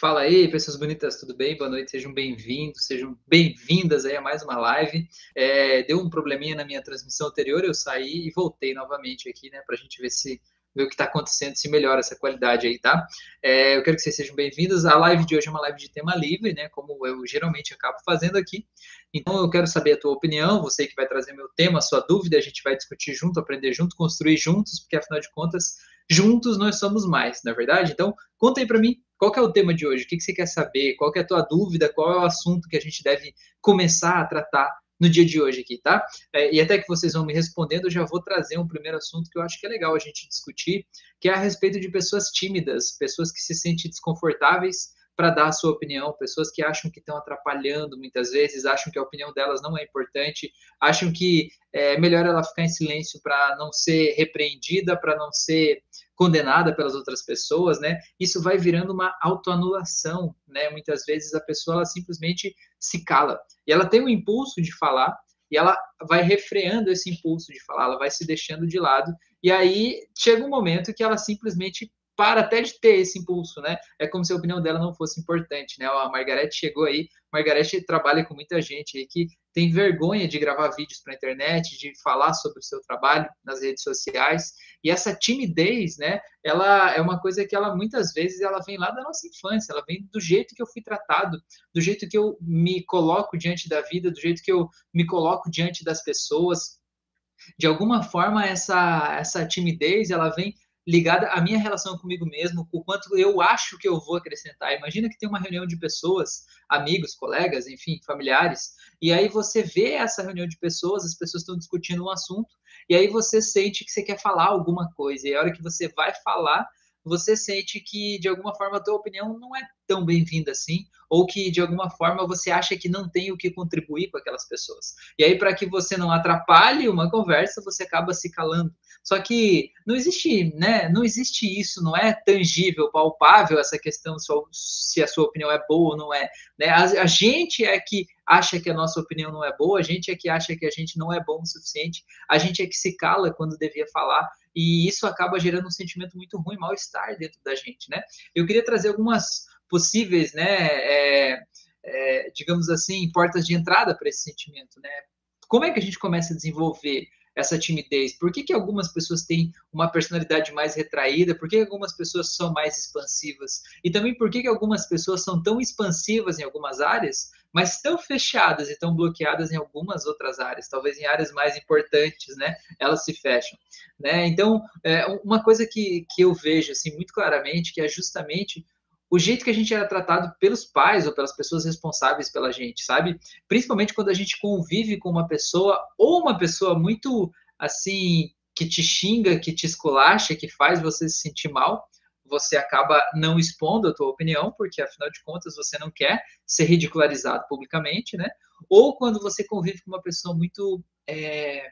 Fala aí, pessoas bonitas, tudo bem? Boa noite, sejam bem-vindos, sejam bem-vindas aí a mais uma live. É, deu um probleminha na minha transmissão anterior, eu saí e voltei novamente aqui, né, para a gente ver se ver o que está acontecendo, se melhora essa qualidade aí, tá? É, eu quero que vocês sejam bem-vindos. A live de hoje é uma live de tema livre, né? Como eu geralmente acabo fazendo aqui. Então eu quero saber a tua opinião, você que vai trazer meu tema, sua dúvida, a gente vai discutir junto, aprender junto, construir juntos, porque afinal de contas, juntos nós somos mais, na é verdade? Então, conta aí para mim, qual é o tema de hoje? O que, que você quer saber? Qual é a tua dúvida? Qual é o assunto que a gente deve começar a tratar no dia de hoje aqui, tá? É, e até que vocês vão me respondendo, eu já vou trazer um primeiro assunto que eu acho que é legal a gente discutir, que é a respeito de pessoas tímidas, pessoas que se sentem desconfortáveis para dar a sua opinião, pessoas que acham que estão atrapalhando muitas vezes, acham que a opinião delas não é importante, acham que é melhor ela ficar em silêncio para não ser repreendida, para não ser condenada pelas outras pessoas, né? Isso vai virando uma autoanulação, né? Muitas vezes a pessoa ela simplesmente se cala e ela tem o impulso de falar e ela vai refreando esse impulso de falar, ela vai se deixando de lado e aí chega um momento que ela simplesmente para até de ter esse impulso, né? É como se a opinião dela não fosse importante, né? A Margarete chegou aí, Margarete trabalha com muita gente aí que tem vergonha de gravar vídeos para a internet, de falar sobre o seu trabalho nas redes sociais, e essa timidez, né? Ela é uma coisa que ela muitas vezes ela vem lá da nossa infância, ela vem do jeito que eu fui tratado, do jeito que eu me coloco diante da vida, do jeito que eu me coloco diante das pessoas. De alguma forma essa essa timidez, ela vem ligada à minha relação comigo mesmo, o quanto eu acho que eu vou acrescentar. Imagina que tem uma reunião de pessoas, amigos, colegas, enfim, familiares, e aí você vê essa reunião de pessoas, as pessoas estão discutindo um assunto, e aí você sente que você quer falar alguma coisa, e a hora que você vai falar, você sente que de alguma forma a tua opinião não é tão bem-vinda assim, ou que de alguma forma você acha que não tem o que contribuir com aquelas pessoas. E aí para que você não atrapalhe uma conversa, você acaba se calando. Só que não existe, né? Não existe isso, não é tangível, palpável essa questão se a sua opinião é boa ou não é. Né? A, a gente é que acha que a nossa opinião não é boa, a gente é que acha que a gente não é bom o suficiente, a gente é que se cala quando devia falar, e isso acaba gerando um sentimento muito ruim, mal-estar dentro da gente, né? Eu queria trazer algumas possíveis, né, é, é, digamos assim, portas de entrada para esse sentimento, né? Como é que a gente começa a desenvolver essa timidez? Por que, que algumas pessoas têm uma personalidade mais retraída? Por que, algumas pessoas são mais expansivas? E também por que, que algumas pessoas são tão expansivas em algumas áreas, mas tão fechadas e tão bloqueadas em algumas outras áreas, talvez em áreas mais importantes, né? Elas se fecham, né? Então, é, uma coisa que, que eu vejo assim muito claramente que é justamente o jeito que a gente era tratado pelos pais ou pelas pessoas responsáveis pela gente, sabe? Principalmente quando a gente convive com uma pessoa ou uma pessoa muito assim que te xinga, que te esculacha, que faz você se sentir mal, você acaba não expondo a tua opinião, porque afinal de contas você não quer ser ridicularizado publicamente, né? Ou quando você convive com uma pessoa muito é,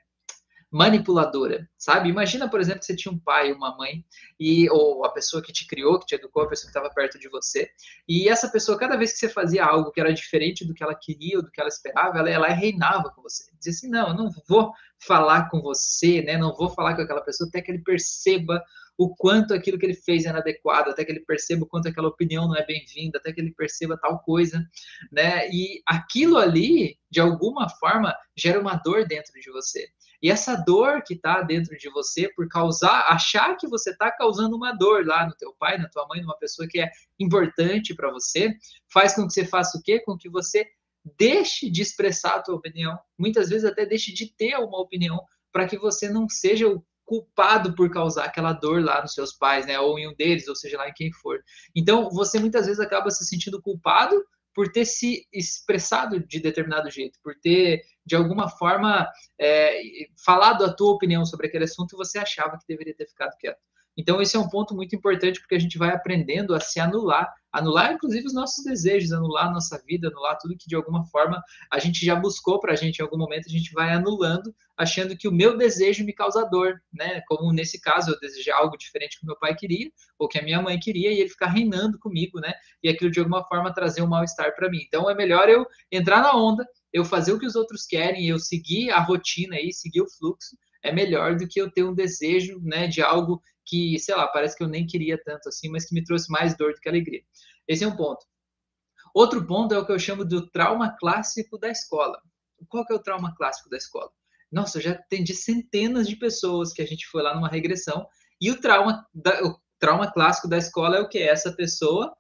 manipuladora, sabe? Imagina, por exemplo, que você tinha um pai, uma mãe, e ou a pessoa que te criou, que te educou, a pessoa que estava perto de você, e essa pessoa, cada vez que você fazia algo que era diferente do que ela queria ou do que ela esperava, ela, ela reinava com você. Dizia assim, não, eu não vou falar com você, né? Não vou falar com aquela pessoa até que ele perceba o quanto aquilo que ele fez é inadequado, até que ele perceba o quanto aquela opinião não é bem-vinda, até que ele perceba tal coisa, né? E aquilo ali, de alguma forma, gera uma dor dentro de você. E essa dor que está dentro de você por causar, achar que você está causando uma dor lá no teu pai, na tua mãe, numa pessoa que é importante para você, faz com que você faça o quê? Com que você deixe de expressar a tua opinião, muitas vezes até deixe de ter uma opinião, para que você não seja o culpado por causar aquela dor lá nos seus pais, né, ou em um deles, ou seja lá em quem for. Então, você muitas vezes acaba se sentindo culpado por ter se expressado de determinado jeito, por ter, de alguma forma, é, falado a tua opinião sobre aquele assunto e você achava que deveria ter ficado quieto. Então, esse é um ponto muito importante porque a gente vai aprendendo a se anular, anular inclusive os nossos desejos, anular a nossa vida, anular tudo que de alguma forma a gente já buscou para a gente em algum momento, a gente vai anulando, achando que o meu desejo me causa dor, né? Como nesse caso eu desejei algo diferente que meu pai queria, ou que a minha mãe queria, e ele ficar reinando comigo, né? E aquilo de alguma forma trazer um mal-estar para mim. Então, é melhor eu entrar na onda, eu fazer o que os outros querem, eu seguir a rotina aí, seguir o fluxo, é melhor do que eu ter um desejo, né, de algo que, sei lá, parece que eu nem queria tanto assim, mas que me trouxe mais dor do que alegria. Esse é um ponto. Outro ponto é o que eu chamo do trauma clássico da escola. Qual que é o trauma clássico da escola? Nossa, eu já atendi centenas de pessoas que a gente foi lá numa regressão e o trauma, da, o trauma clássico da escola é o que? Essa pessoa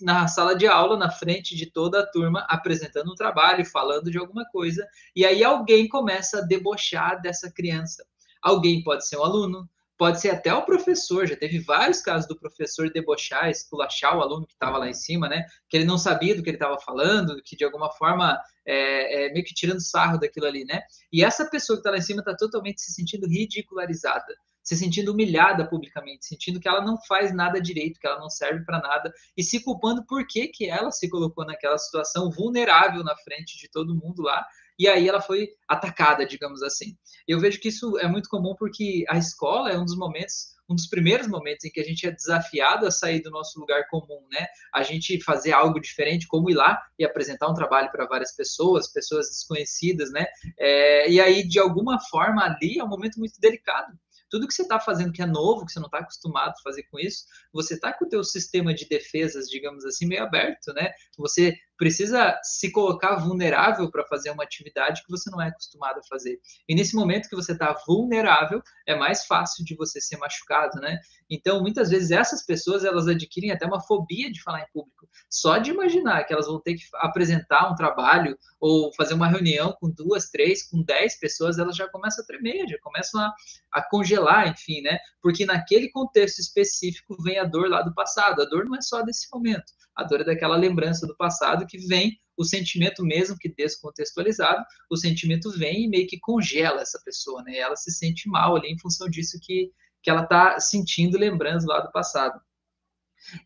na sala de aula, na frente de toda a turma, apresentando um trabalho, falando de alguma coisa, e aí alguém começa a debochar dessa criança. Alguém pode ser um aluno, pode ser até o professor, já teve vários casos do professor debochar, esculachar o aluno que estava lá em cima, né? Que ele não sabia do que ele estava falando, que de alguma forma é, é, meio que tirando sarro daquilo ali, né? E essa pessoa que está lá em cima está totalmente se sentindo ridicularizada se sentindo humilhada publicamente, sentindo que ela não faz nada direito, que ela não serve para nada e se culpando por que, que ela se colocou naquela situação vulnerável na frente de todo mundo lá e aí ela foi atacada, digamos assim. Eu vejo que isso é muito comum porque a escola é um dos momentos um dos primeiros momentos em que a gente é desafiado a sair do nosso lugar comum, né? A gente fazer algo diferente, como ir lá e apresentar um trabalho para várias pessoas, pessoas desconhecidas, né? É, e aí, de alguma forma, ali é um momento muito delicado, tudo que você está fazendo que é novo, que você não está acostumado a fazer com isso, você está com o teu sistema de defesas, digamos assim, meio aberto, né? Você precisa se colocar vulnerável para fazer uma atividade que você não é acostumado a fazer. E nesse momento que você está vulnerável, é mais fácil de você ser machucado, né? Então, muitas vezes essas pessoas elas adquirem até uma fobia de falar em público. Só de imaginar que elas vão ter que apresentar um trabalho ou fazer uma reunião com duas, três, com dez pessoas, elas já começam a tremer, já começam a, a congelar, enfim, né? Porque naquele contexto específico vem a dor lá do passado. A dor não é só desse momento. A dor é daquela lembrança do passado que vem o sentimento mesmo que descontextualizado, o sentimento vem e meio que congela essa pessoa, né? Ela se sente mal ali em função disso que, que ela está sentindo, lembrando lá do passado.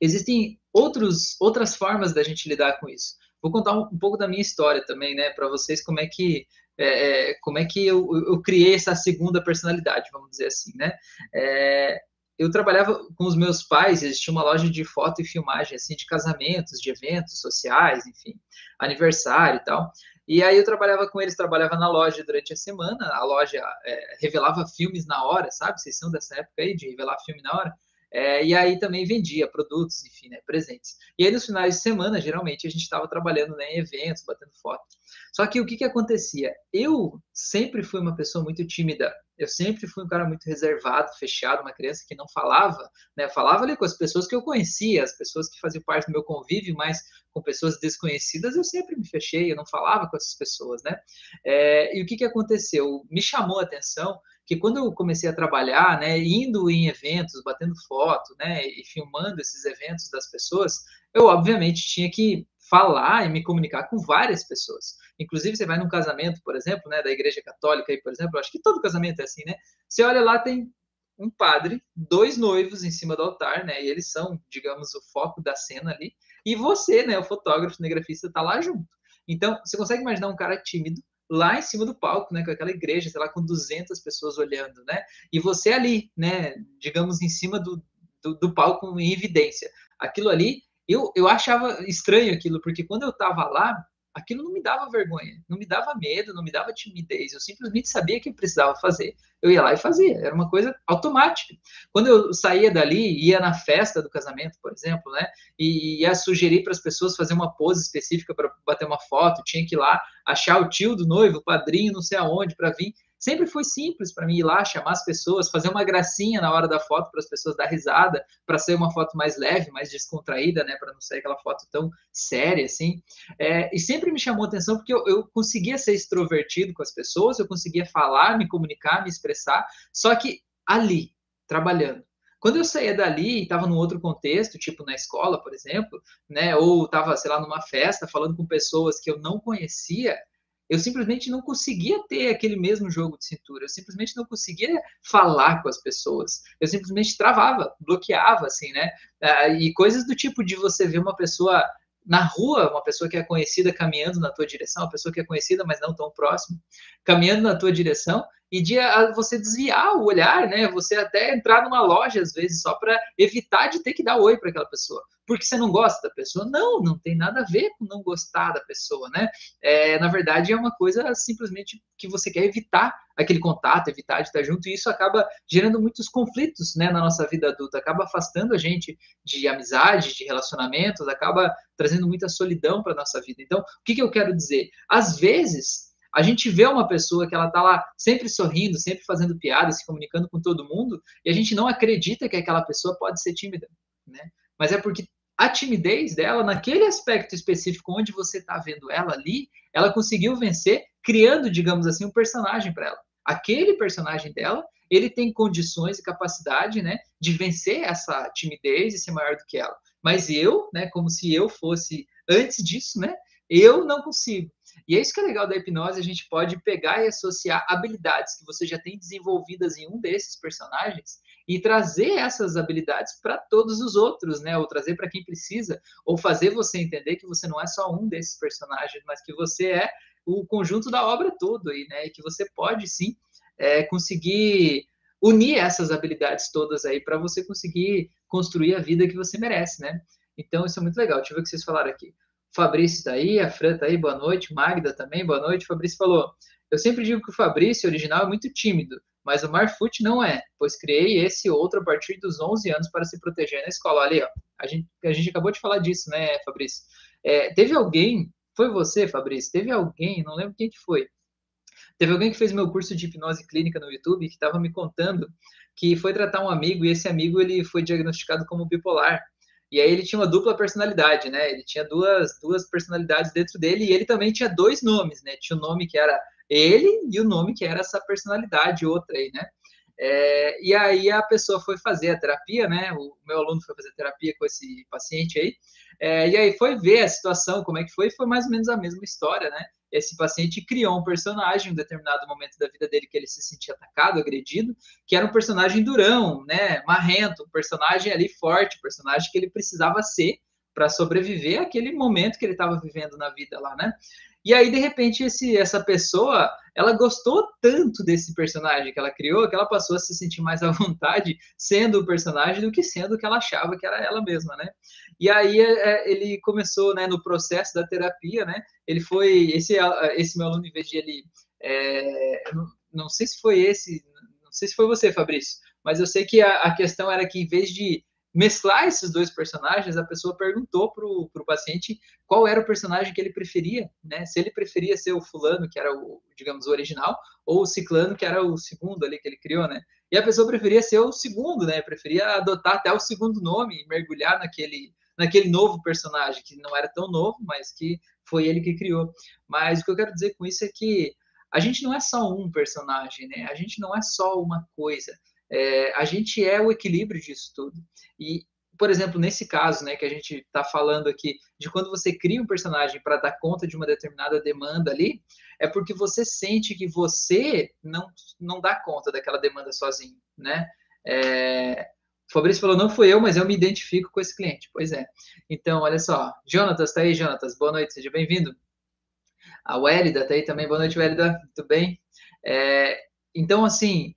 Existem outros, outras formas da gente lidar com isso. Vou contar um, um pouco da minha história também, né, para vocês como é que é, é, como é que eu, eu, criei essa segunda personalidade, vamos dizer assim, né? É, eu trabalhava com os meus pais, eles tinham uma loja de foto e filmagem, assim, de casamentos, de eventos sociais, enfim, aniversário e tal. E aí eu trabalhava com eles, trabalhava na loja durante a semana, a loja é, revelava filmes na hora, sabe? Vocês são dessa época aí, de revelar filme na hora? É, e aí também vendia produtos, enfim, né, presentes. E aí nos finais de semana, geralmente, a gente estava trabalhando né, em eventos, batendo foto. Só que o que, que acontecia? Eu sempre fui uma pessoa muito tímida. Eu sempre fui um cara muito reservado, fechado, uma criança que não falava, né? Falava ali com as pessoas que eu conhecia, as pessoas que faziam parte do meu convívio, mas com pessoas desconhecidas eu sempre me fechei, eu não falava com essas pessoas, né? É, e o que, que aconteceu? Me chamou a atenção que quando eu comecei a trabalhar, né, indo em eventos, batendo foto, né, e filmando esses eventos das pessoas, eu obviamente tinha que falar e me comunicar com várias pessoas. Inclusive, você vai num casamento, por exemplo, né, da Igreja Católica, aí, por exemplo, acho que todo casamento é assim, né? Você olha lá, tem um padre, dois noivos em cima do altar, né? E eles são, digamos, o foco da cena ali. E você, né, o fotógrafo, o cinegrafista, tá lá junto. Então, você consegue imaginar um cara tímido lá em cima do palco, né, com aquela igreja, sei lá, com 200 pessoas olhando, né? E você ali, né, digamos, em cima do, do, do palco em evidência. Aquilo ali, eu, eu achava estranho aquilo, porque quando eu estava lá, aquilo não me dava vergonha, não me dava medo, não me dava timidez, eu simplesmente sabia que eu precisava fazer. Eu ia lá e fazia, era uma coisa automática. Quando eu saía dali, ia na festa do casamento, por exemplo, né, e ia sugerir para as pessoas fazer uma pose específica para bater uma foto, tinha que ir lá achar o tio do noivo, o padrinho, não sei aonde, para vir sempre foi simples para mim ir lá, chamar as pessoas, fazer uma gracinha na hora da foto para as pessoas dar risada, para ser uma foto mais leve, mais descontraída, né, para não ser aquela foto tão séria assim. É, e sempre me chamou atenção porque eu, eu conseguia ser extrovertido com as pessoas, eu conseguia falar, me comunicar, me expressar, só que ali, trabalhando. Quando eu saía dali e estava num outro contexto, tipo na escola, por exemplo, né, ou estava, sei lá, numa festa, falando com pessoas que eu não conhecia, eu simplesmente não conseguia ter aquele mesmo jogo de cintura, eu simplesmente não conseguia falar com as pessoas, eu simplesmente travava, bloqueava, assim, né? Ah, e coisas do tipo de você ver uma pessoa na rua, uma pessoa que é conhecida caminhando na tua direção, uma pessoa que é conhecida, mas não tão próxima, caminhando na tua direção, e de a, você desviar o olhar, né? Você até entrar numa loja às vezes só para evitar de ter que dar oi para aquela pessoa. Porque você não gosta da pessoa? Não, não tem nada a ver com não gostar da pessoa, né? É, na verdade, é uma coisa simplesmente que você quer evitar aquele contato, evitar de estar junto, e isso acaba gerando muitos conflitos né, na nossa vida adulta, acaba afastando a gente de amizade, de relacionamentos, acaba trazendo muita solidão para a nossa vida. Então, o que, que eu quero dizer? Às vezes, a gente vê uma pessoa que ela tá lá sempre sorrindo, sempre fazendo piadas, se comunicando com todo mundo, e a gente não acredita que aquela pessoa pode ser tímida, né? Mas é porque a timidez dela, naquele aspecto específico onde você está vendo ela ali, ela conseguiu vencer criando, digamos assim, um personagem para ela. Aquele personagem dela, ele tem condições e capacidade, né, de vencer essa timidez e ser maior do que ela. Mas eu, né, como se eu fosse antes disso, né, eu não consigo. E é isso que é legal da hipnose, a gente pode pegar e associar habilidades que você já tem desenvolvidas em um desses personagens e trazer essas habilidades para todos os outros, né? Ou trazer para quem precisa, ou fazer você entender que você não é só um desses personagens, mas que você é o conjunto da obra todo aí, né? E que você pode sim é, conseguir unir essas habilidades todas aí para você conseguir construir a vida que você merece, né? Então isso é muito legal. Deixa eu ver o que vocês falaram aqui. Fabrício está aí, a Fran está aí, boa noite. Magda também, boa noite. Fabrício falou: Eu sempre digo que o Fabrício original é muito tímido, mas o Marfoot não é, pois criei esse outro a partir dos 11 anos para se proteger na escola. Olha aí, ó, a gente, a gente acabou de falar disso, né, Fabrício? É, teve alguém, foi você, Fabrício? Teve alguém, não lembro quem que foi. Teve alguém que fez meu curso de hipnose clínica no YouTube que estava me contando que foi tratar um amigo e esse amigo ele foi diagnosticado como bipolar. E aí ele tinha uma dupla personalidade, né? Ele tinha duas, duas personalidades dentro dele e ele também tinha dois nomes, né? Tinha o um nome que era ele e o nome que era essa personalidade outra aí, né? É, e aí a pessoa foi fazer a terapia, né? O meu aluno foi fazer terapia com esse paciente aí. É, e aí foi ver a situação, como é que foi, e foi mais ou menos a mesma história, né? esse paciente criou um personagem em um determinado momento da vida dele que ele se sentia atacado, agredido, que era um personagem durão, né, marrento, um personagem ali forte, um personagem que ele precisava ser para sobreviver àquele momento que ele estava vivendo na vida lá, né? E aí, de repente, esse, essa pessoa, ela gostou tanto desse personagem que ela criou, que ela passou a se sentir mais à vontade sendo o personagem do que sendo o que ela achava que era ela mesma, né? E aí é, é ele começou, né, no processo da terapia, né? Ele foi, esse, esse meu aluno, em vez de ele, é, não, não, sei se foi esse, não sei se foi você, Fabrício, mas eu sei que a, a questão era que em vez de mesclar esses dois personagens, a pessoa perguntou para o paciente qual era o personagem que ele preferia, né? Se ele preferia ser o fulano, que era o, digamos, o original, ou o ciclano, que era o segundo ali que ele criou, né? E a pessoa preferia ser o segundo, né? Preferia adotar até o segundo nome e mergulhar naquele, naquele novo personagem, que não era tão novo, mas que foi ele que criou. Mas o que eu quero dizer com isso é que a gente não é só um personagem, né? A gente não é só uma coisa. É, a gente é o equilíbrio disso tudo. E, por exemplo, nesse caso, né, que a gente está falando aqui, de quando você cria um personagem para dar conta de uma determinada demanda ali, é porque você sente que você não, não dá conta daquela demanda sozinho, né? É, o Fabrício falou, não fui eu, mas eu me identifico com esse cliente. Pois é. Então, olha só. Jonatas, tá aí, Jonatas. Boa noite, seja bem-vindo. A Wélida tá aí também. Boa noite, Wélida. Tudo bem? É, então, assim,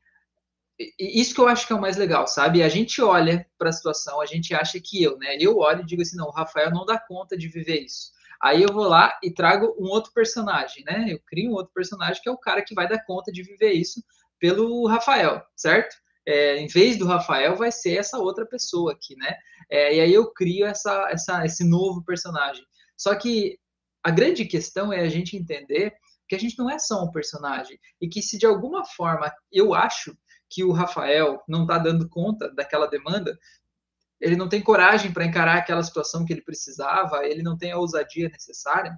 isso que eu acho que é o mais legal, sabe? A gente olha para a situação, a gente acha que eu, né? Eu olho e digo assim, não, o Rafael não dá conta de viver isso. Aí eu vou lá e trago um outro personagem, né? Eu crio um outro personagem que é o cara que vai dar conta de viver isso pelo Rafael, certo? É, em vez do Rafael, vai ser essa outra pessoa aqui, né? É, e aí eu crio essa, essa, esse novo personagem. Só que a grande questão é a gente entender que a gente não é só um personagem e que se de alguma forma eu acho que o Rafael não está dando conta daquela demanda, ele não tem coragem para encarar aquela situação que ele precisava, ele não tem a ousadia necessária.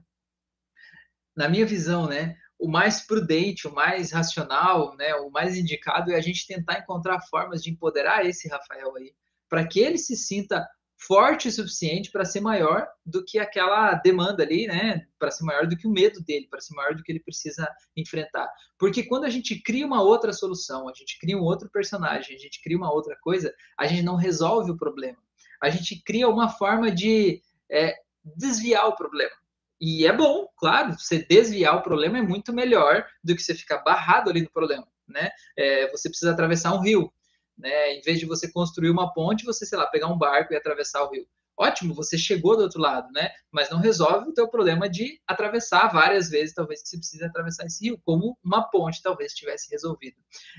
Na minha visão, né, o mais prudente, o mais racional, né, o mais indicado é a gente tentar encontrar formas de empoderar esse Rafael aí, para que ele se sinta forte o suficiente para ser maior do que aquela demanda ali, né? Para ser maior do que o medo dele, para ser maior do que ele precisa enfrentar. Porque quando a gente cria uma outra solução, a gente cria um outro personagem, a gente cria uma outra coisa, a gente não resolve o problema. A gente cria uma forma de é, desviar o problema. E é bom, claro, você desviar o problema é muito melhor do que você ficar barrado ali no problema. né? É, você precisa atravessar um rio, né? Em vez de você construir uma ponte, você, sei lá, pegar um barco e atravessar o rio. Ótimo, você chegou do outro lado, né? Mas não resolve o teu problema de atravessar várias vezes, talvez que você precise atravessar esse rio, como uma ponte talvez tivesse resolvido.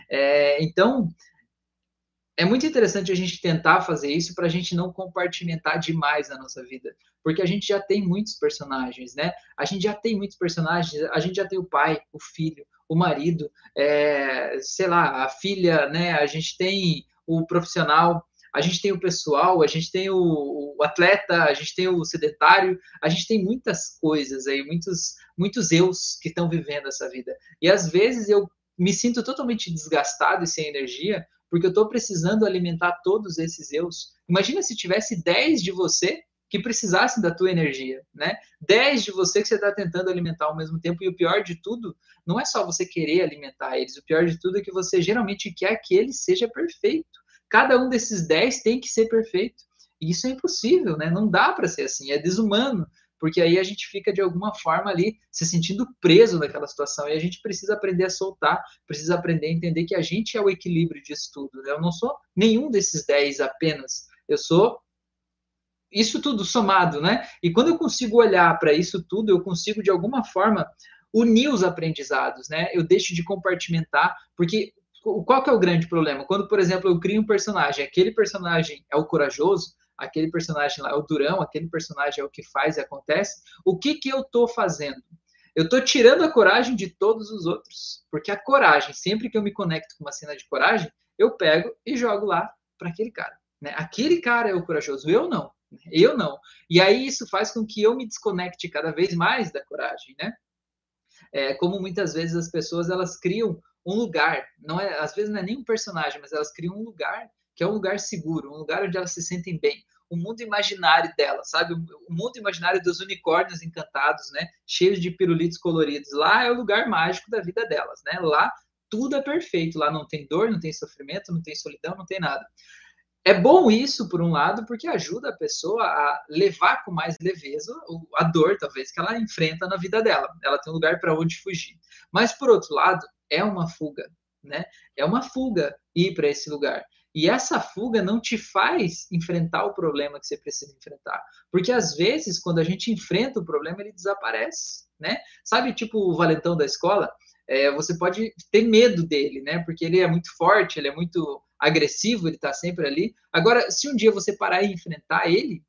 É, então, é muito interessante a gente tentar fazer isso para a gente não compartimentar demais a nossa vida, porque a gente já tem muitos personagens, né? A gente já tem muitos personagens, a gente já tem o pai, o filho, o marido, é, sei lá, a filha, né? A gente tem o profissional, a gente tem o pessoal, a gente tem o, o, atleta, a gente tem o sedentário, a gente tem muitas coisas aí, muitos, muitos eus que estão vivendo essa vida. E às vezes eu me sinto totalmente desgastado e sem energia porque eu estou precisando alimentar todos esses eus. Imagina se tivesse 10 de você que precisassem da tua energia, né? 10 de você que você está tentando alimentar ao mesmo tempo, e o pior de tudo, não é só você querer alimentar eles, o pior de tudo é que você geralmente quer que ele seja perfeito. Cada um desses 10 tem que ser perfeito. E isso é impossível, né? Não dá para ser assim, é desumano porque aí a gente fica de alguma forma ali se sentindo preso naquela situação e a gente precisa aprender a soltar, precisa aprender a entender que a gente é o equilíbrio disso tudo. Né? Eu não sou nenhum desses 10 apenas, eu sou isso tudo somado, né? E quando eu consigo olhar para isso tudo, eu consigo de alguma forma unir os aprendizados, né? Eu deixo de compartimentar, porque qual que é o grande problema? Quando, por exemplo, eu crio um personagem, aquele personagem é o corajoso, aquele personagem lá é o durão, aquele personagem é o que faz e acontece, o que que eu estou fazendo? Eu estou tirando a coragem de todos os outros, porque a coragem, sempre que eu me conecto com uma cena de coragem, eu pego e jogo lá para aquele cara. Né? Aquele cara é o corajoso, eu não. Eu não. E aí isso faz com que eu me desconecte cada vez mais da coragem, né? É, como muitas vezes as pessoas elas criam um lugar, não é, às vezes não é nem um personagem, mas elas criam um lugar que é um lugar seguro, um lugar onde elas se sentem bem, o mundo imaginário dela, sabe? O mundo imaginário dos unicórnios encantados, né? Cheios de pirulitos coloridos. Lá é o lugar mágico da vida delas, né? Lá tudo é perfeito, lá não tem dor, não tem sofrimento, não tem solidão, não tem nada. É bom isso, por um lado, porque ajuda a pessoa a levar com mais leveza a dor, talvez, que ela enfrenta na vida dela. Ela tem um lugar para onde fugir. Mas, por outro lado, é uma fuga, né? É uma fuga ir para esse lugar. E essa fuga não te faz enfrentar o problema que você precisa enfrentar. Porque às vezes, quando a gente enfrenta o problema, ele desaparece, né? Sabe, tipo o valentão da escola? É, você pode ter medo dele, né? Porque ele é muito forte, ele é muito agressivo, ele tá sempre ali. Agora, se um dia você parar e enfrentar ele,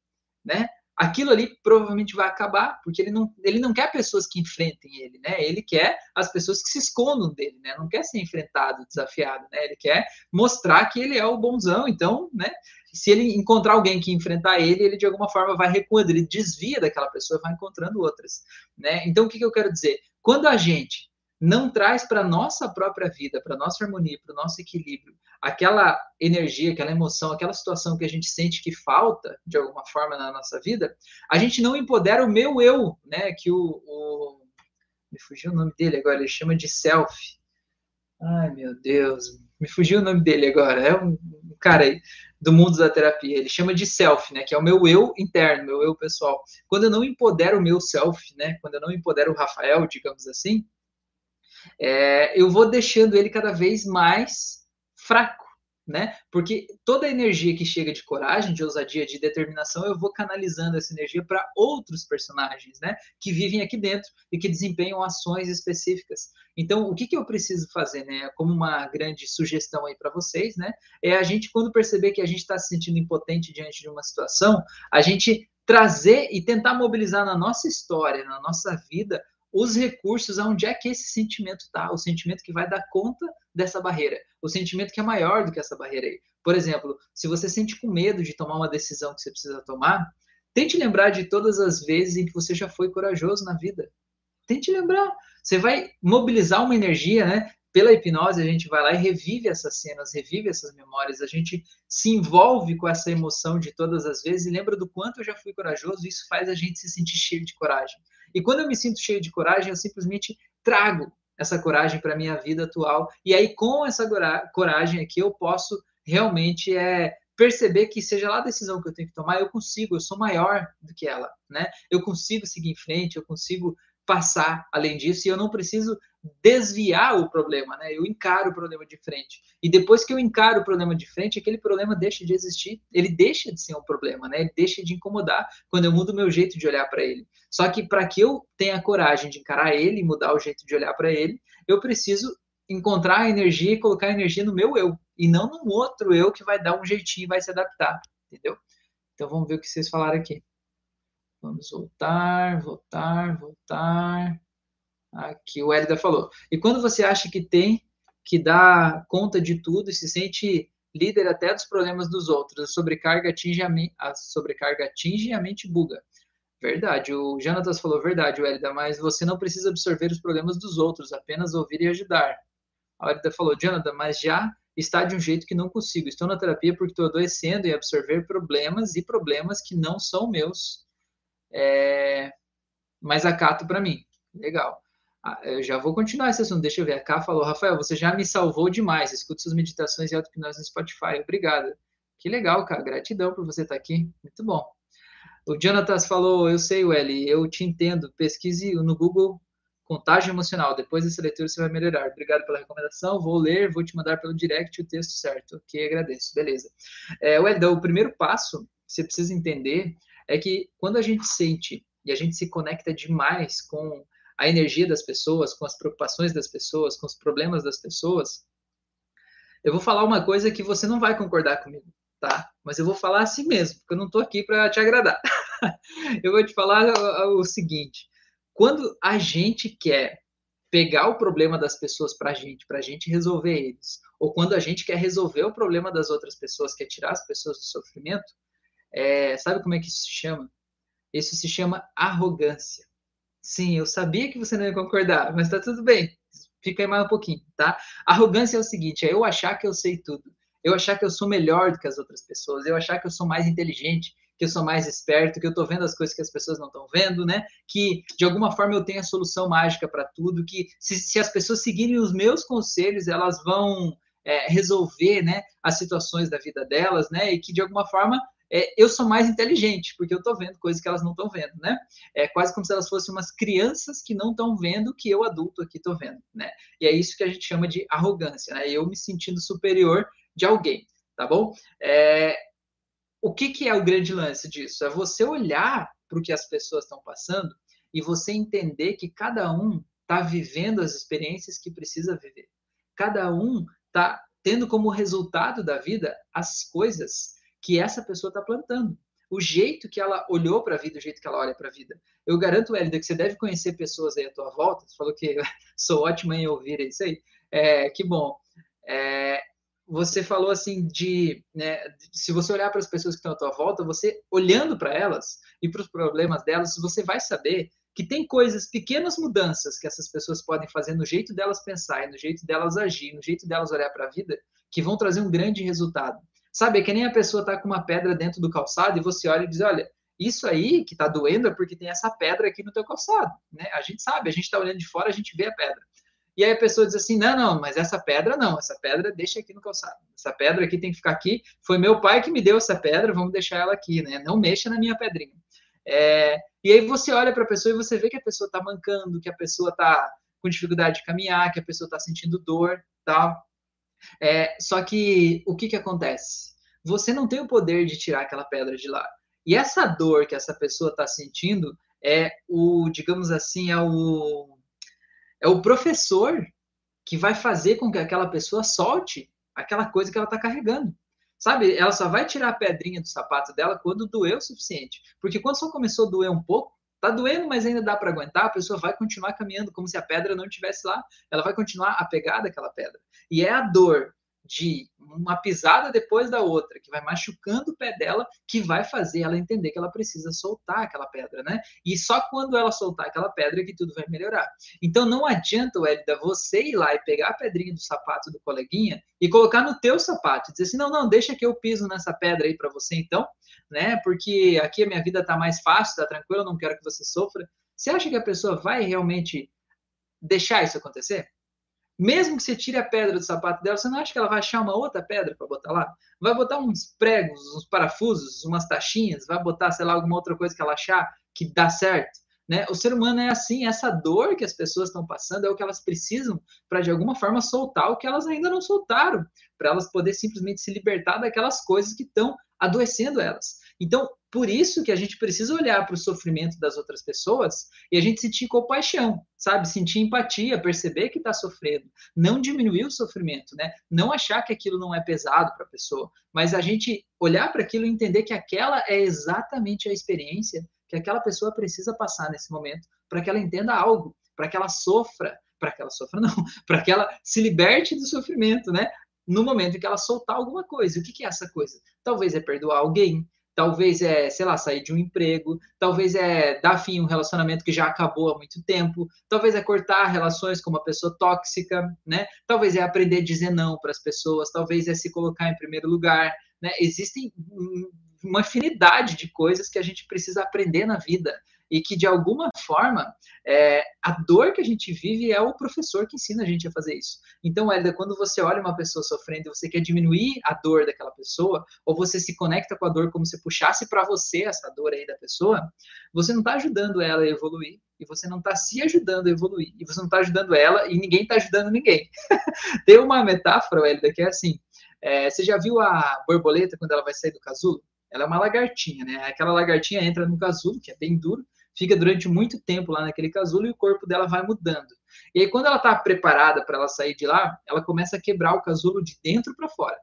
né? aquilo ali provavelmente vai acabar, porque ele não, ele não quer pessoas que enfrentem ele, né? Ele quer as pessoas que se escondam dele, né? Não quer ser enfrentado, desafiado, né? Ele quer mostrar que ele é o bonzão, então, né? Se ele encontrar alguém que enfrentar ele, ele de alguma forma vai recuando, ele desvia daquela pessoa vai encontrando outras, né? Então, o que, que eu quero dizer? Quando a gente não traz para nossa própria vida, para nossa harmonia, para o nosso equilíbrio, aquela energia, aquela emoção, aquela situação que a gente sente que falta de alguma forma na nossa vida, a gente não empodera o meu eu, né? Que o, o me fugiu o nome dele agora, ele chama de self. Ai, meu Deus, me fugiu o nome dele agora. É um cara aí do mundo da terapia. Ele chama de self, né? Que é o meu eu interno, meu eu pessoal. Quando eu não empodero o meu self, né? Quando eu não empodero o Rafael, digamos assim, é, eu vou deixando ele cada vez mais fraco, né? Porque toda a energia que chega de coragem, de ousadia, de determinação, eu vou canalizando essa energia para outros personagens, né? Que vivem aqui dentro e que desempenham ações específicas. Então, o que, que eu preciso fazer, né? Como uma grande sugestão aí para vocês, né? É a gente, quando perceber que a gente está se sentindo impotente diante de uma situação, a gente trazer e tentar mobilizar na nossa história, na nossa vida, os recursos aonde é que esse sentimento está, o sentimento que vai dar conta dessa barreira, o sentimento que é maior do que essa barreira aí. Por exemplo, se você sente com medo de tomar uma decisão que você precisa tomar, tente lembrar de todas as vezes em que você já foi corajoso na vida. Tente lembrar. Você vai mobilizar uma energia, né? Pela hipnose, a gente vai lá e revive essas cenas, revive essas memórias, a gente se envolve com essa emoção de todas as vezes e lembra do quanto eu já fui corajoso, isso faz a gente se sentir cheio de coragem. E quando eu me sinto cheio de coragem, eu simplesmente trago essa coragem para a minha vida atual. E aí, com essa coragem aqui, eu posso realmente é, perceber que seja lá a decisão que eu tenho que tomar, eu consigo, eu sou maior do que ela, né? Eu consigo seguir em frente, eu consigo passar além disso e eu não preciso desviar o problema, né? Eu encaro o problema de frente. E depois que eu encaro o problema de frente, aquele problema deixa de existir. Ele deixa de ser um problema, né? Ele deixa de incomodar quando eu mudo o meu jeito de olhar para ele. Só que para que eu tenha coragem de encarar ele e mudar o jeito de olhar para ele, eu preciso encontrar a energia e colocar a energia no meu eu e não no outro eu que vai dar um jeitinho e vai se adaptar, entendeu? Então vamos ver o que vocês falaram aqui. Vamos voltar, voltar, voltar. Aqui o Hélida falou. E quando você acha que tem que dar conta de tudo e se sente líder até dos problemas dos outros, a sobrecarga atinge a, a sobrecarga atinge a mente buga. Verdade, o Jonatas falou verdade, o Hélida, mas você não precisa absorver os problemas dos outros, apenas ouvir e ajudar. A Hélida falou, Jonathan, mas já está de um jeito que não consigo. Estou na terapia porque estou adoecendo e absorver problemas e problemas que não são meus é, mais acato para mim. Legal. Ah, eu já vou continuar esse assunto. Deixa eu ver. A falou, Rafael, você já me salvou demais. Escuto suas meditações e auto-hipnose no Spotify. Obrigado. Que legal, cara. Gratidão por você estar aqui. Muito bom. O Jonatas falou, eu sei, Welly, eu te entendo. Pesquise no Google contágio emocional. Depois dessa leitura você vai melhorar. Obrigado pela recomendação. Vou ler, vou te mandar pelo direct o texto certo. Ok, agradeço. Beleza. É, Welly, o primeiro passo que você precisa entender é que quando a gente sente e a gente se conecta demais com a energia das pessoas, com as preocupações das pessoas, com os problemas das pessoas, eu vou falar uma coisa que você não vai concordar comigo, tá? Mas eu vou falar assim mesmo, porque eu não estou aqui para te agradar. eu vou te falar o, o seguinte: quando a gente quer pegar o problema das pessoas para a gente, para a gente resolver eles, ou quando a gente quer resolver o problema das outras pessoas, quer tirar as pessoas do sofrimento, é, sabe como é que isso se chama? Isso se chama arrogância. Sim, eu sabia que você não ia concordar, mas tá tudo bem. Fica aí mais um pouquinho, tá? Arrogância é o seguinte: é eu achar que eu sei tudo, eu achar que eu sou melhor do que as outras pessoas, eu achar que eu sou mais inteligente, que eu sou mais esperto, que eu tô vendo as coisas que as pessoas não estão vendo, né? Que de alguma forma eu tenho a solução mágica para tudo, que se, se, as pessoas seguirem os meus conselhos, elas vão é, resolver, né, as situações da vida delas, né? E que de alguma forma é, eu sou mais inteligente, porque eu estou vendo coisas que elas não estão vendo, né? É quase como se elas fossem umas crianças que não estão vendo o que eu, adulto, aqui estou vendo, né? E é isso que a gente chama de arrogância, né? Eu me sentindo superior de alguém, tá bom? É, o que, que é o grande lance disso? É você olhar para o que as pessoas estão passando e você entender que cada um está vivendo as experiências que precisa viver. Cada um está tendo como resultado da vida as coisas que essa pessoa está plantando. O jeito que ela olhou para a vida, o jeito que ela olha para a vida. Eu garanto, Hélida, que você deve conhecer pessoas aí à tua volta. Você falou que sou ótima em ouvir isso aí. É, que bom. É, você falou assim de, né, se você olhar para as pessoas que estão à tua volta, você olhando para elas e para os problemas delas, você vai saber que tem coisas, pequenas mudanças que essas pessoas podem fazer no jeito delas pensar, no jeito delas agir, no jeito delas olhar para a vida, que vão trazer um grande resultado. Sabe, é que nem a pessoa tá com uma pedra dentro do calçado e você olha e diz, olha, isso aí que tá doendo é porque tem essa pedra aqui no teu calçado, né? A gente sabe, a gente tá olhando de fora, a gente vê a pedra. E aí a pessoa diz assim, não, não, mas essa pedra não, essa pedra deixa aqui no calçado. Essa pedra aqui tem que ficar aqui. Foi meu pai que me deu essa pedra, vamos deixar ela aqui, né? Não mexa na minha pedrinha. É, e aí você olha para a pessoa e você vê que a pessoa está mancando, que a pessoa está com dificuldade de caminhar, que a pessoa está sentindo dor, tal. É, só que o que, que acontece? Você não tem o poder de tirar aquela pedra de lá. E essa dor que essa pessoa está sentindo é o, digamos assim, é o, é o professor que vai fazer com que aquela pessoa solte aquela coisa que ela está carregando. Sabe? Ela só vai tirar a pedrinha do sapato dela quando doer o suficiente. Porque quando só começou a doer um pouco, tá doendo, mas ainda dá para aguentar, a pessoa vai continuar caminhando como se a pedra não estivesse lá. Ela vai continuar apegada àquela pedra. E é a dor de uma pisada depois da outra, que vai machucando o pé dela, que vai fazer ela entender que ela precisa soltar aquela pedra, né? E só quando ela soltar aquela pedra que tudo vai melhorar. Então não adianta, Elida, você ir lá e pegar a pedrinha do sapato do coleguinha e colocar no teu sapato, dizer assim, não, não, deixa que eu piso nessa pedra aí para você então, né? Porque aqui a minha vida tá mais fácil, tá tranquilo, eu não quero que você sofra. Você acha que a pessoa vai realmente deixar isso acontecer? Mesmo que você tire a pedra do sapato dela, você não acha que ela vai achar uma outra pedra para botar lá? Vai botar uns pregos, uns parafusos, umas taxinhas, vai botar, sei lá, alguma outra coisa que ela achar que dá certo. Né? O ser humano é assim, essa dor que as pessoas estão passando é o que elas precisam para, de alguma forma, soltar o que elas ainda não soltaram, para elas poder simplesmente se libertar daquelas coisas que estão adoecendo elas. Então, por isso que a gente precisa olhar para o sofrimento das outras pessoas e a gente sentir compaixão, sabe? Sentir empatia, perceber que está sofrendo, não diminuir o sofrimento, né? Não achar que aquilo não é pesado para a pessoa, mas a gente olhar para aquilo e entender que aquela é exatamente a experiência que aquela pessoa precisa passar nesse momento para que ela entenda algo, para que ela sofra, para que ela sofra não, para que ela se liberte do sofrimento, né? No momento em que ela soltar alguma coisa. O que, que é essa coisa? Talvez é perdoar alguém, talvez é, sei lá, sair de um emprego, talvez é dar fim a um relacionamento que já acabou há muito tempo, talvez é cortar relações com uma pessoa tóxica, né? Talvez é aprender a dizer não para as pessoas, talvez é se colocar em primeiro lugar, né? Existem uma afinidade de coisas que a gente precisa aprender na vida e que de alguma forma é, a dor que a gente vive é o professor que ensina a gente a fazer isso. Então, Hélida, quando você olha uma pessoa sofrendo e você quer diminuir a dor daquela pessoa, ou você se conecta com a dor como se puxasse para você essa dor aí da pessoa, você não está ajudando ela a evoluir. E você não está se ajudando a evoluir. E você não está ajudando ela e ninguém está ajudando ninguém. Tem uma metáfora, Hélida, que é assim: é, você já viu a borboleta quando ela vai sair do casulo? Ela é uma lagartinha, né? Aquela lagartinha entra no casulo, que é bem duro, fica durante muito tempo lá naquele casulo e o corpo dela vai mudando. E aí, quando ela está preparada para ela sair de lá, ela começa a quebrar o casulo de dentro para fora.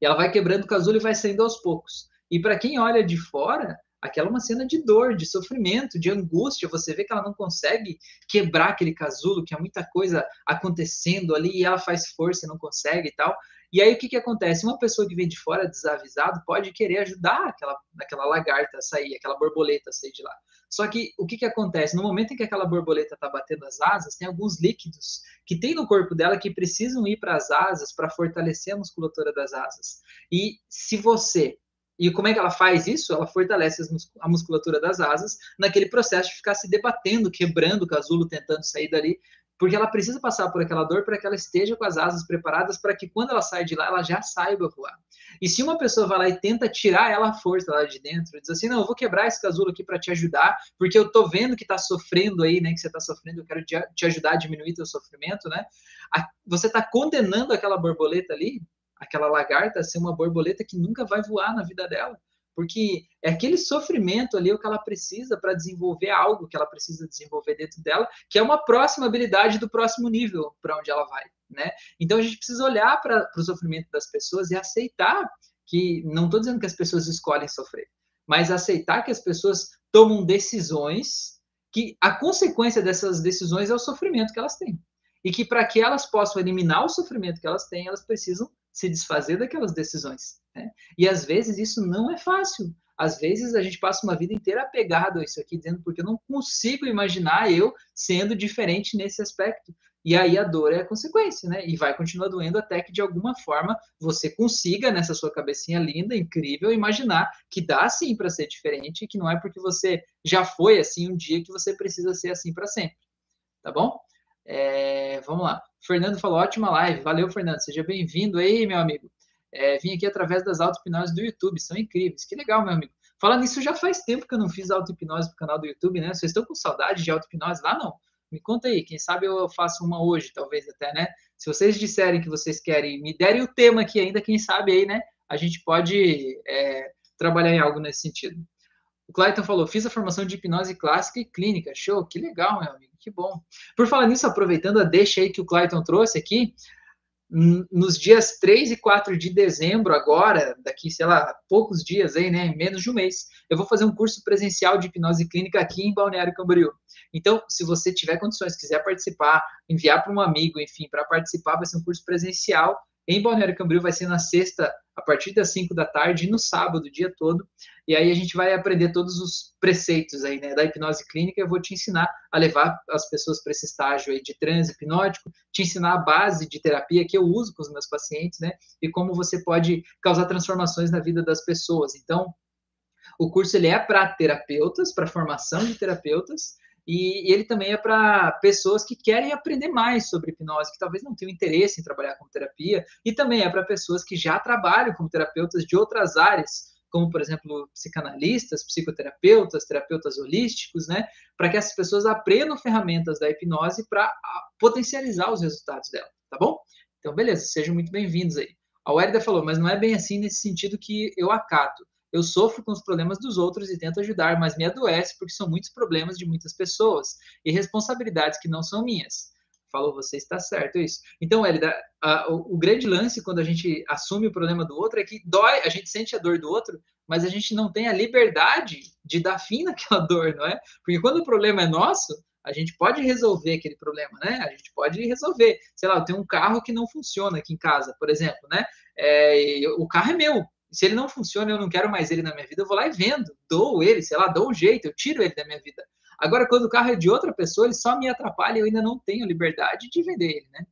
E ela vai quebrando o casulo e vai saindo aos poucos. E para quem olha de fora, aquela é uma cena de dor, de sofrimento, de angústia. Você vê que ela não consegue quebrar aquele casulo, que há muita coisa acontecendo ali e ela faz força e não consegue e tal. E aí o que, que acontece? Uma pessoa que vem de fora desavisado pode querer ajudar aquela, aquela lagarta a sair, aquela borboleta a sair de lá. Só que o que, que acontece? No momento em que aquela borboleta está batendo as asas, tem alguns líquidos que tem no corpo dela que precisam ir para as asas para fortalecer a musculatura das asas. E se você e como é que ela faz isso? Ela fortalece a musculatura das asas naquele processo de ficar se debatendo, quebrando o casulo, tentando sair dali, porque ela precisa passar por aquela dor para que ela esteja com as asas preparadas para que quando ela sai de lá, ela já saiba voar. E se uma pessoa vai lá e tenta tirar ela a força lá de dentro, diz assim, não, eu vou quebrar esse casulo aqui para te ajudar, porque eu tô vendo que tá sofrendo aí, né, que você tá sofrendo, eu quero te ajudar a diminuir teu sofrimento, né? Você tá condenando aquela borboleta ali, aquela lagarta ser uma borboleta que nunca vai voar na vida dela porque é aquele sofrimento ali o que ela precisa para desenvolver algo que ela precisa desenvolver dentro dela, que é uma próxima habilidade do próximo nível para onde ela vai, né? Então a gente precisa olhar para o sofrimento das pessoas e aceitar que não estou dizendo que as pessoas escolhem sofrer, mas aceitar que as pessoas tomam decisões que a consequência dessas decisões é o sofrimento que elas têm. E que para que elas possam eliminar o sofrimento que elas têm, elas precisam se desfazer daquelas decisões. Né? E às vezes isso não é fácil. Às vezes a gente passa uma vida inteira apegado a isso aqui, dizendo porque eu não consigo imaginar eu sendo diferente nesse aspecto. E aí a dor é a consequência, né? E vai continuar doendo até que de alguma forma você consiga, nessa sua cabecinha linda, incrível, imaginar que dá sim para ser diferente, que não é porque você já foi assim um dia que você precisa ser assim para sempre. Tá bom? É, vamos lá. Fernando falou, ótima live. Valeu, Fernando. Seja bem-vindo aí, meu amigo. É, vim aqui através das auto-hipnoses do YouTube, são incríveis. Que legal, meu amigo. Falando nisso, já faz tempo que eu não fiz auto-hipnose pro canal do YouTube, né? Vocês estão com saudade de auto-hipnose lá? Não. Me conta aí, quem sabe eu faço uma hoje, talvez até, né? Se vocês disserem que vocês querem, me derem o tema aqui ainda, quem sabe aí, né? A gente pode é, trabalhar em algo nesse sentido. O Clayton falou: fiz a formação de hipnose clássica e clínica. Show, que legal, meu amigo, que bom. Por falar nisso, aproveitando a deixa aí que o Clayton trouxe aqui, nos dias 3 e 4 de dezembro, agora, daqui, sei lá, poucos dias aí, né, menos de um mês, eu vou fazer um curso presencial de hipnose clínica aqui em Balneário Camboriú. Então, se você tiver condições, quiser participar, enviar para um amigo, enfim, para participar, vai ser um curso presencial em Balneário Camboriú, vai ser na sexta, a partir das 5 da tarde, e no sábado, o dia todo. E aí a gente vai aprender todos os preceitos aí, né, da hipnose clínica. Eu vou te ensinar a levar as pessoas para esse estágio aí de transe hipnótico, te ensinar a base de terapia que eu uso com os meus pacientes, né, e como você pode causar transformações na vida das pessoas. Então, o curso ele é para terapeutas, para formação de terapeutas, e ele também é para pessoas que querem aprender mais sobre hipnose, que talvez não tenham interesse em trabalhar com terapia, e também é para pessoas que já trabalham como terapeutas de outras áreas como por exemplo psicanalistas, psicoterapeutas, terapeutas holísticos, né, para que essas pessoas aprendam ferramentas da hipnose para potencializar os resultados dela, tá bom? Então, beleza, sejam muito bem-vindos aí. A Wérida falou, mas não é bem assim nesse sentido que eu acato. Eu sofro com os problemas dos outros e tento ajudar, mas me adoece porque são muitos problemas de muitas pessoas e responsabilidades que não são minhas. Falou, você está certo, é isso. Então, o, o, grande lance quando a gente assume o problema do outro é que dói, a gente sente a dor do outro, mas a gente não tem a liberdade de dar fim naquela dor, não é? Porque quando o problema é nosso, a gente pode resolver aquele problema, né? A gente pode resolver. Sei lá, eu tenho um carro que não funciona aqui em casa, por exemplo, né? É, o carro é meu. Se ele não funciona, eu não quero mais ele na minha vida, eu vou lá e vendo, dou ele, sei lá, dou um jeito, eu tiro ele da minha vida. Agora, quando o carro é de outra pessoa, ele só me atrapalha e eu ainda não tenho liberdade de vender ele, né?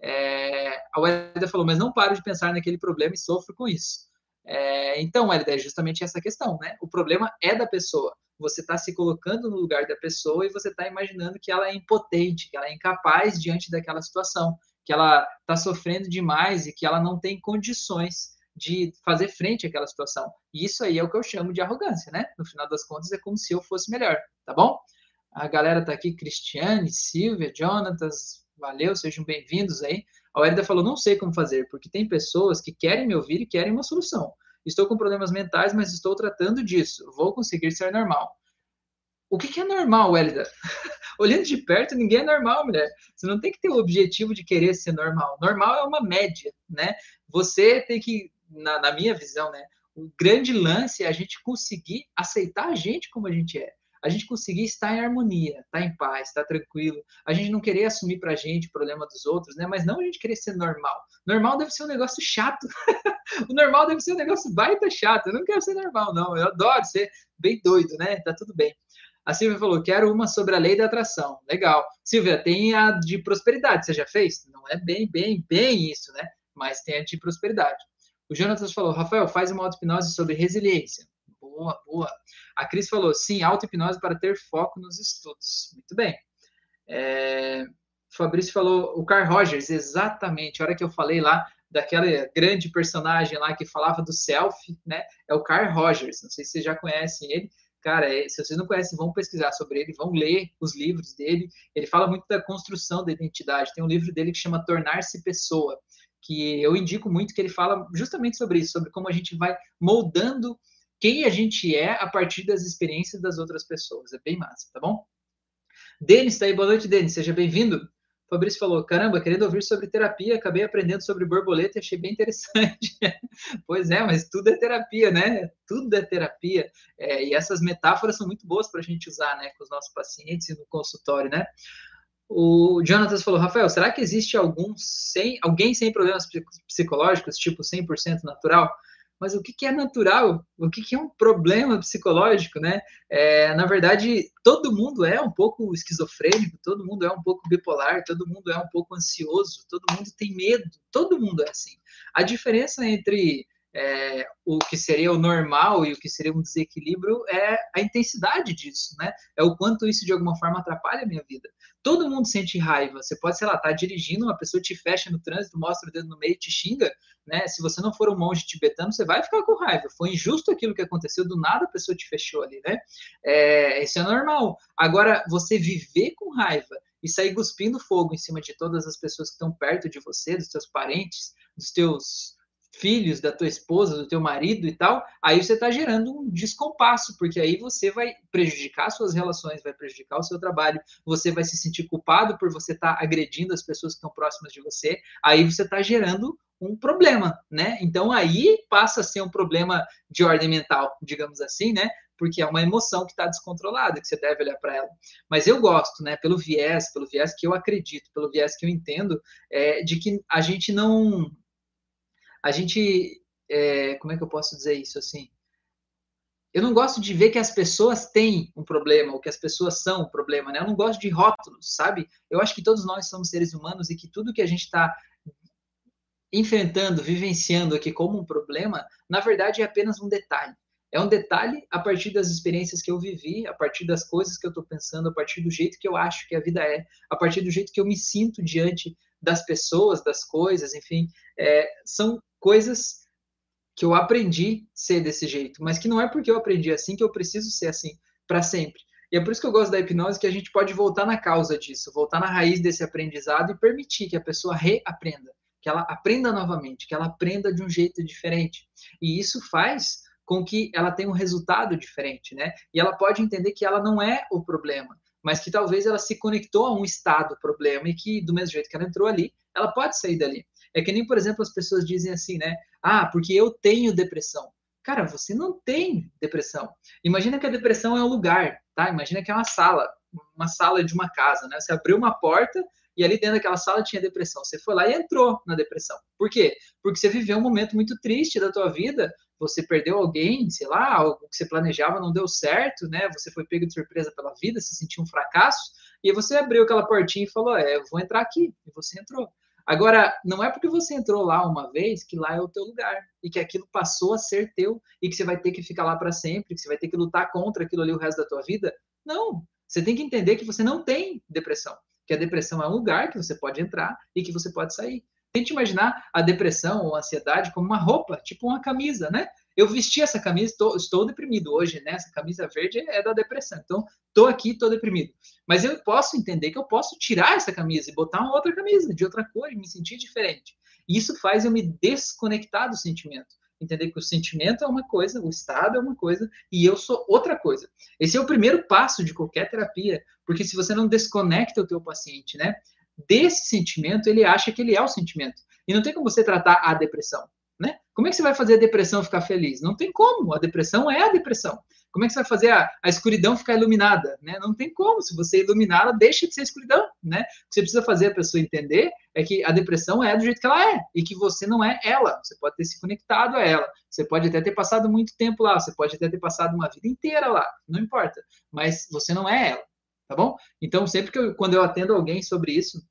É, a Welida falou, mas não paro de pensar naquele problema e sofro com isso. É, então, Welida, é justamente essa questão, né? O problema é da pessoa. Você está se colocando no lugar da pessoa e você está imaginando que ela é impotente, que ela é incapaz diante daquela situação, que ela está sofrendo demais e que ela não tem condições de fazer frente àquela situação. E isso aí é o que eu chamo de arrogância, né? No final das contas, é como se eu fosse melhor, tá bom? A galera tá aqui, Cristiane, Silvia, Jonatas, valeu, sejam bem-vindos aí. A Erida falou, não sei como fazer, porque tem pessoas que querem me ouvir e querem uma solução. Estou com problemas mentais, mas estou tratando disso. Vou conseguir ser normal. O que, que é normal, Elida? Olhando de perto, ninguém é normal, mulher. Você não tem que ter o objetivo de querer ser normal. Normal é uma média, né? Você tem que na, na minha visão, né? O grande lance é a gente conseguir aceitar a gente como a gente é a gente conseguir estar em harmonia, estar em paz, estar tranquilo, a gente não querer assumir para a gente o problema dos outros, né? Mas não a gente querer ser normal. Normal deve ser um negócio chato. o normal deve ser um negócio baita chato. Eu não quero ser normal, não. Eu adoro ser bem doido, né? Tá tudo bem. A Silvia falou: quero uma sobre a lei da atração. Legal. Silvia, tem a de prosperidade. Você já fez? Não é bem, bem, bem isso, né? Mas tem a de prosperidade. O Jonathan falou, Rafael, faz uma auto-hipnose sobre resiliência. Boa, boa. A Cris falou, sim, auto-hipnose para ter foco nos estudos. Muito bem. É... O Fabrício falou, o Carl Rogers, exatamente. A hora que eu falei lá daquela grande personagem lá que falava do self, né? É o Carl Rogers. Não sei se vocês já conhecem ele. Cara, é, se vocês não conhecem, vão pesquisar sobre ele, vão ler os livros dele. Ele fala muito da construção da identidade. Tem um livro dele que chama Tornar-se Pessoa que eu indico muito, que ele fala justamente sobre isso, sobre como a gente vai moldando quem a gente é a partir das experiências das outras pessoas. É bem massa, tá bom? Denis está aí, boa noite, Denis, seja bem-vindo. Fabrício falou: caramba, querendo ouvir sobre terapia, acabei aprendendo sobre borboleta e achei bem interessante. pois é, mas tudo é terapia, né? Tudo é terapia. É, e essas metáforas são muito boas para a gente usar, né, com os nossos pacientes e no consultório, né? O Jonathan falou, Rafael, será que existe algum sem, alguém sem problemas psicológicos, tipo 100% natural? Mas o que, que é natural? O que, que é um problema psicológico, né? É, na verdade, todo mundo é um pouco esquizofrênico, todo mundo é um pouco bipolar, todo mundo é um pouco ansioso, todo mundo tem medo, todo mundo é assim. A diferença entre é, o que seria o normal e o que seria um desequilíbrio é a intensidade disso, né? É o quanto isso de alguma forma atrapalha a minha vida. Todo mundo sente raiva. Você pode, sei lá, estar tá dirigindo, uma pessoa te fecha no trânsito, mostra o dedo no meio e te xinga, né? Se você não for um monge tibetano, você vai ficar com raiva. Foi injusto aquilo que aconteceu, do nada a pessoa te fechou ali, né? É, isso é normal. Agora, você viver com raiva e sair cuspindo fogo em cima de todas as pessoas que estão perto de você, dos seus parentes, dos teus filhos, da tua esposa, do teu marido e tal, aí você está gerando um descompasso, porque aí você vai prejudicar suas relações, vai prejudicar o seu trabalho, você vai se sentir culpado por você estar tá agredindo as pessoas que estão próximas de você, aí você está gerando um problema, né? Então aí passa a ser um problema de ordem mental, digamos assim, né? Porque é uma emoção que está descontrolada, que você deve olhar para ela. Mas eu gosto, né? Pelo viés, pelo viés que eu acredito, pelo viés que eu entendo, é, de que a gente não a gente, é, como é que eu posso dizer isso assim? Eu não gosto de ver que as pessoas têm um problema, ou que as pessoas são um problema, né? Eu não gosto de rótulos, sabe? Eu acho que todos nós somos seres humanos e que tudo que a gente está enfrentando, vivenciando aqui como um problema, na verdade é apenas um detalhe. É um detalhe a partir das experiências que eu vivi, a partir das coisas que eu estou pensando, a partir do jeito que eu acho que a vida é, a partir do jeito que eu me sinto diante das pessoas, das coisas, enfim, é, são coisas que eu aprendi ser desse jeito, mas que não é porque eu aprendi assim que eu preciso ser assim para sempre. E é por isso que eu gosto da hipnose, que a gente pode voltar na causa disso, voltar na raiz desse aprendizado e permitir que a pessoa reaprenda, que ela aprenda novamente, que ela aprenda de um jeito diferente. E isso faz com que ela tenha um resultado diferente, né? E ela pode entender que ela não é o problema, mas que talvez ela se conectou a um estado problema e que do mesmo jeito que ela entrou ali, ela pode sair dali. É que nem, por exemplo, as pessoas dizem assim, né? Ah, porque eu tenho depressão. Cara, você não tem depressão. Imagina que a depressão é um lugar, tá? Imagina que é uma sala, uma sala de uma casa, né? Você abriu uma porta e ali dentro daquela sala tinha depressão. Você foi lá e entrou na depressão. Por quê? Porque você viveu um momento muito triste da tua vida, você perdeu alguém, sei lá, algo que você planejava não deu certo, né? Você foi pego de surpresa pela vida, se sentiu um fracasso, e você abriu aquela portinha e falou: "É, eu vou entrar aqui". E você entrou. Agora, não é porque você entrou lá uma vez que lá é o teu lugar e que aquilo passou a ser teu e que você vai ter que ficar lá para sempre, que você vai ter que lutar contra aquilo ali o resto da tua vida. Não. Você tem que entender que você não tem depressão, que a depressão é um lugar que você pode entrar e que você pode sair. Tente imaginar a depressão ou a ansiedade como uma roupa, tipo uma camisa, né? Eu vesti essa camisa, tô, estou deprimido hoje, né? Essa camisa verde é da depressão. Então, estou aqui, estou deprimido. Mas eu posso entender que eu posso tirar essa camisa e botar uma outra camisa de outra cor e me sentir diferente. Isso faz eu me desconectar do sentimento. Entender que o sentimento é uma coisa, o estado é uma coisa e eu sou outra coisa. Esse é o primeiro passo de qualquer terapia, porque se você não desconecta o teu paciente, né, desse sentimento, ele acha que ele é o sentimento. E não tem como você tratar a depressão. Né? Como é que você vai fazer a depressão ficar feliz? Não tem como. A depressão é a depressão. Como é que você vai fazer a, a escuridão ficar iluminada? Né? Não tem como. Se você iluminar, ela deixa de ser escuridão. Né? O que você precisa fazer a pessoa entender é que a depressão é do jeito que ela é e que você não é ela. Você pode ter se conectado a ela. Você pode até ter passado muito tempo lá. Você pode até ter passado uma vida inteira lá. Não importa. Mas você não é ela. Tá bom? Então, sempre que eu, quando eu atendo alguém sobre isso,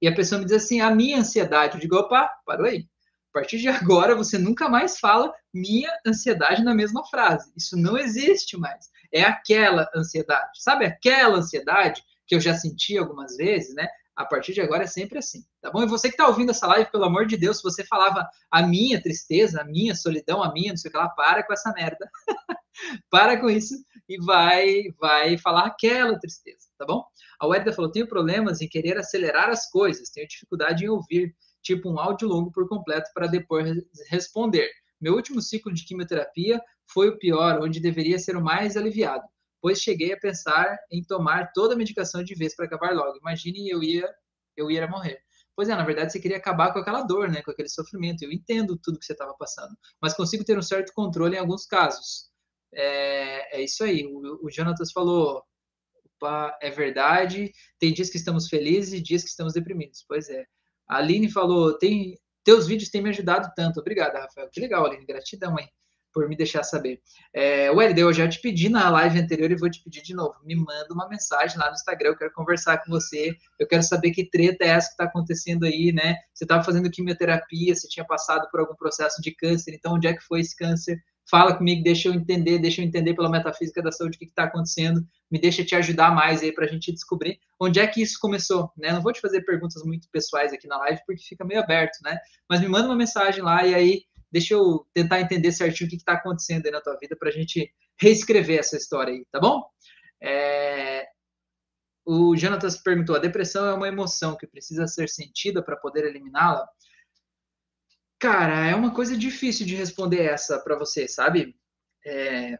e a pessoa me diz assim, a minha ansiedade, eu digo, opa, parou aí a partir de agora, você nunca mais fala minha ansiedade na mesma frase. Isso não existe mais. É aquela ansiedade. Sabe aquela ansiedade que eu já senti algumas vezes, né? A partir de agora é sempre assim, tá bom? E você que está ouvindo essa live, pelo amor de Deus, se você falava a minha tristeza, a minha solidão, a minha, não sei o que lá, para com essa merda. para com isso e vai vai falar aquela tristeza, tá bom? A Wedda falou: tenho problemas em querer acelerar as coisas, tenho dificuldade em ouvir tipo um áudio longo por completo para depois responder. Meu último ciclo de quimioterapia foi o pior, onde deveria ser o mais aliviado, pois cheguei a pensar em tomar toda a medicação de vez para acabar logo. Imagine eu ia eu ia morrer. Pois é, na verdade você queria acabar com aquela dor, né, com aquele sofrimento. Eu entendo tudo que você estava passando, mas consigo ter um certo controle em alguns casos. É, é isso aí. O, o Jonatas falou, é verdade. Tem dias que estamos felizes e dias que estamos deprimidos. Pois é. A Aline falou, tem, teus vídeos têm me ajudado tanto. Obrigada, Rafael. Que legal, Aline. Gratidão, hein? Por me deixar saber. É, eu já te pedi na live anterior e vou te pedir de novo. Me manda uma mensagem lá no Instagram. Eu quero conversar com você. Eu quero saber que treta é essa que está acontecendo aí, né? Você estava fazendo quimioterapia, você tinha passado por algum processo de câncer. Então, onde é que foi esse câncer? Fala comigo, deixa eu entender, deixa eu entender pela metafísica da saúde o que está acontecendo, me deixa te ajudar mais aí para a gente descobrir onde é que isso começou, né? Não vou te fazer perguntas muito pessoais aqui na live porque fica meio aberto, né? Mas me manda uma mensagem lá e aí deixa eu tentar entender certinho o que está acontecendo aí na tua vida para a gente reescrever essa história aí, tá bom? É... O Jonatas perguntou: a depressão é uma emoção que precisa ser sentida para poder eliminá-la? Cara, é uma coisa difícil de responder essa para você, sabe? É...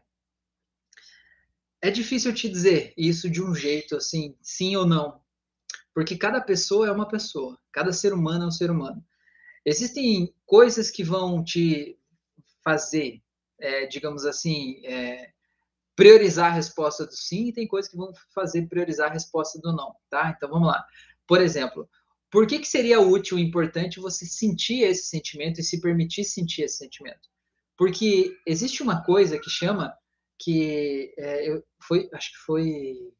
é difícil te dizer isso de um jeito assim, sim ou não, porque cada pessoa é uma pessoa, cada ser humano é um ser humano. Existem coisas que vão te fazer, é, digamos assim, é, priorizar a resposta do sim, e tem coisas que vão fazer priorizar a resposta do não, tá? Então vamos lá. Por exemplo, por que, que seria útil e importante você sentir esse sentimento e se permitir sentir esse sentimento? Porque existe uma coisa que chama que é, eu, foi, acho que foi,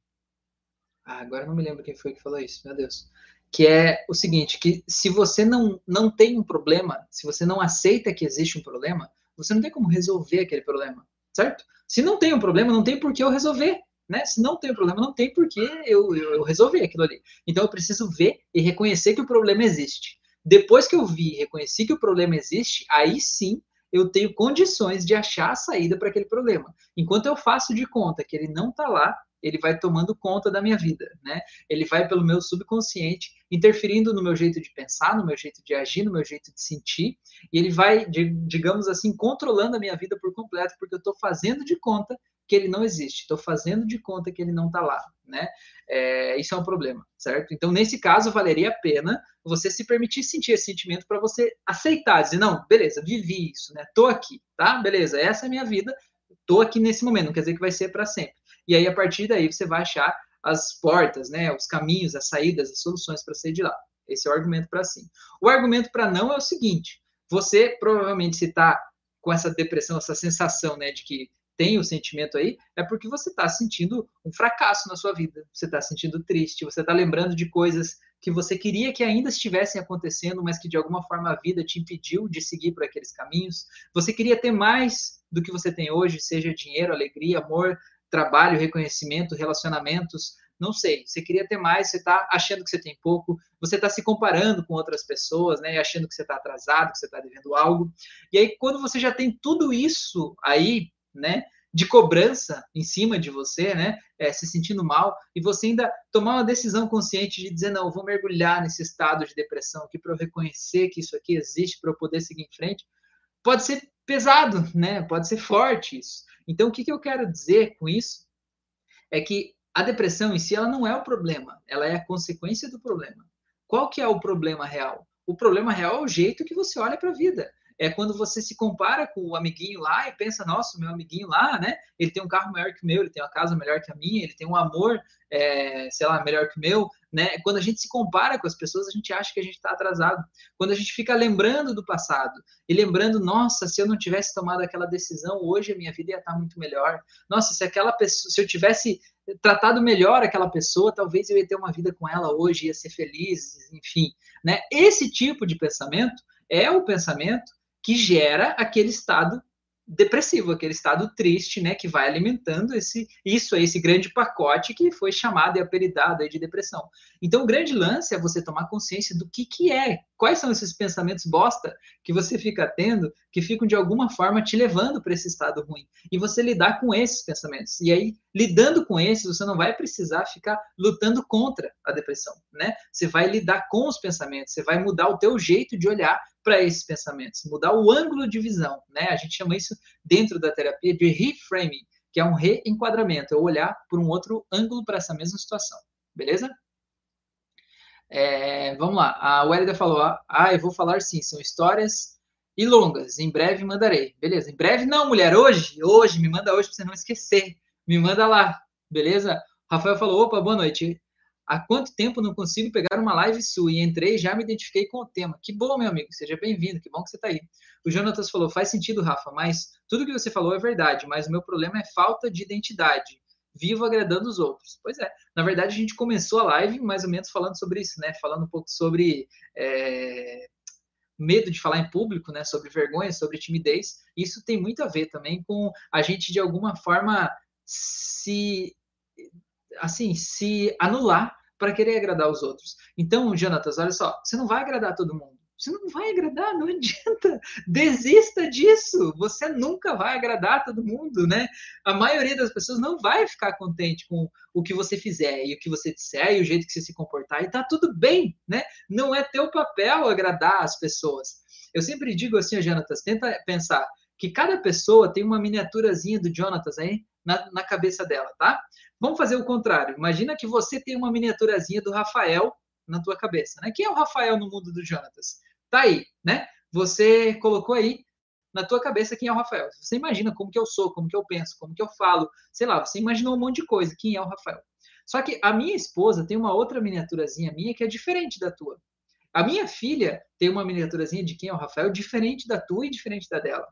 ah, agora não me lembro quem foi que falou isso, meu Deus, que é o seguinte, que se você não não tem um problema, se você não aceita que existe um problema, você não tem como resolver aquele problema, certo? Se não tem um problema, não tem por que eu resolver né? Se não tem problema, não tem porque eu, eu, eu resolvi aquilo ali. Então eu preciso ver e reconhecer que o problema existe. Depois que eu vi e reconheci que o problema existe, aí sim eu tenho condições de achar a saída para aquele problema. Enquanto eu faço de conta que ele não está lá, ele vai tomando conta da minha vida, né? Ele vai pelo meu subconsciente, interferindo no meu jeito de pensar, no meu jeito de agir, no meu jeito de sentir, e ele vai, digamos assim, controlando a minha vida por completo, porque eu estou fazendo de conta que ele não existe, estou fazendo de conta que ele não está lá, né? É, isso é um problema, certo? Então, nesse caso, valeria a pena você se permitir sentir esse sentimento para você aceitar, dizer, não, beleza, vivi isso, né? Tô aqui, tá? Beleza, essa é a minha vida, tô aqui nesse momento, não quer dizer que vai ser para sempre. E aí, a partir daí, você vai achar as portas, né, os caminhos, as saídas, as soluções para sair de lá. Esse é o argumento para sim. O argumento para não é o seguinte: você provavelmente se está com essa depressão, essa sensação, né, de que tem o sentimento aí, é porque você está sentindo um fracasso na sua vida. Você está sentindo triste, você está lembrando de coisas que você queria que ainda estivessem acontecendo, mas que de alguma forma a vida te impediu de seguir por aqueles caminhos. Você queria ter mais do que você tem hoje, seja dinheiro, alegria, amor, trabalho, reconhecimento, relacionamentos, não sei, você queria ter mais, você está achando que você tem pouco, você está se comparando com outras pessoas, né, achando que você está atrasado, que você está devendo algo, e aí quando você já tem tudo isso aí, né, de cobrança em cima de você, né, é, se sentindo mal, e você ainda tomar uma decisão consciente de dizer, não, vou mergulhar nesse estado de depressão aqui para eu reconhecer que isso aqui existe, para eu poder seguir em frente, pode ser pesado, né, pode ser forte isso. Então, o que, que eu quero dizer com isso é que a depressão em si ela não é o problema, ela é a consequência do problema. Qual que é o problema real? O problema real é o jeito que você olha para a vida é quando você se compara com o amiguinho lá e pensa, nossa, meu amiguinho lá, né? Ele tem um carro maior que o meu, ele tem uma casa melhor que a minha, ele tem um amor, é, sei lá, melhor que o meu, né? Quando a gente se compara com as pessoas, a gente acha que a gente está atrasado. Quando a gente fica lembrando do passado e lembrando, nossa, se eu não tivesse tomado aquela decisão, hoje a minha vida ia estar tá muito melhor. Nossa, se aquela pessoa, se eu tivesse tratado melhor aquela pessoa, talvez eu ia ter uma vida com ela hoje, ia ser feliz, enfim, né? Esse tipo de pensamento é o pensamento que gera aquele estado depressivo, aquele estado triste, né, que vai alimentando esse isso esse grande pacote que foi chamado e apelidado de depressão. Então, o grande lance é você tomar consciência do que que é, quais são esses pensamentos bosta que você fica tendo, que ficam de alguma forma te levando para esse estado ruim, e você lidar com esses pensamentos. E aí, lidando com esses, você não vai precisar ficar lutando contra a depressão, né? Você vai lidar com os pensamentos, você vai mudar o teu jeito de olhar para esses pensamentos, mudar o ângulo de visão, né? A gente chama isso dentro da terapia de reframing, que é um reenquadramento, é olhar por um outro ângulo para essa mesma situação, beleza? É, vamos lá, a Wélida falou, ah, eu vou falar sim, são histórias e longas, em breve mandarei, beleza? Em breve não, mulher, hoje, hoje, me manda hoje para você não esquecer, me manda lá, beleza? Rafael falou, opa, boa noite, Há quanto tempo não consigo pegar uma live sua? E entrei e já me identifiquei com o tema. Que bom, meu amigo. Seja bem-vindo. Que bom que você está aí. O Jonatas falou: faz sentido, Rafa, mas tudo que você falou é verdade, mas o meu problema é falta de identidade. Vivo agradando os outros. Pois é. Na verdade, a gente começou a live mais ou menos falando sobre isso, né? Falando um pouco sobre. É medo de falar em público, né, sobre vergonha, sobre timidez, isso tem muito a ver também com a gente de alguma forma se assim, se anular para querer agradar os outros. Então, Jonatas, olha só, você não vai agradar todo mundo. Você não vai agradar, não adianta. Desista disso. Você nunca vai agradar todo mundo, né? A maioria das pessoas não vai ficar contente com o que você fizer e o que você disser e o jeito que você se comportar e tá tudo bem, né? Não é teu papel agradar as pessoas. Eu sempre digo assim, Jonatas, tenta pensar que cada pessoa tem uma miniaturazinha do Jonatas aí na, na cabeça dela, tá? Vamos fazer o contrário. Imagina que você tem uma miniaturazinha do Rafael na tua cabeça, né? Quem é o Rafael no mundo do Jonatas? Tá aí, né? Você colocou aí na tua cabeça quem é o Rafael. Você imagina como que eu sou, como que eu penso, como que eu falo, sei lá, você imaginou um monte de coisa, quem é o Rafael. Só que a minha esposa tem uma outra miniaturazinha minha que é diferente da tua. A minha filha tem uma miniaturazinha de quem é o Rafael diferente da tua e diferente da dela.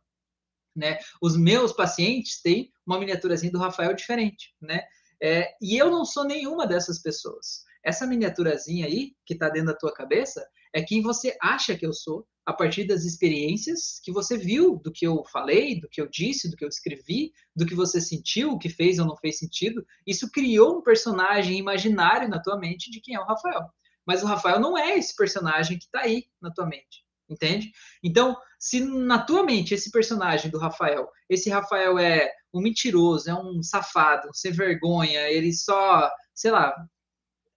Né? Os meus pacientes têm uma miniaturazinha do Rafael diferente, né? É, e eu não sou nenhuma dessas pessoas. Essa miniaturazinha aí, que está dentro da tua cabeça, é quem você acha que eu sou, a partir das experiências que você viu, do que eu falei, do que eu disse, do que eu escrevi, do que você sentiu, o que fez ou não fez sentido. Isso criou um personagem imaginário na tua mente de quem é o Rafael. Mas o Rafael não é esse personagem que está aí na tua mente, entende? Então, se na tua mente esse personagem do Rafael, esse Rafael é um mentiroso, é um safado, um sem vergonha, ele só, sei lá,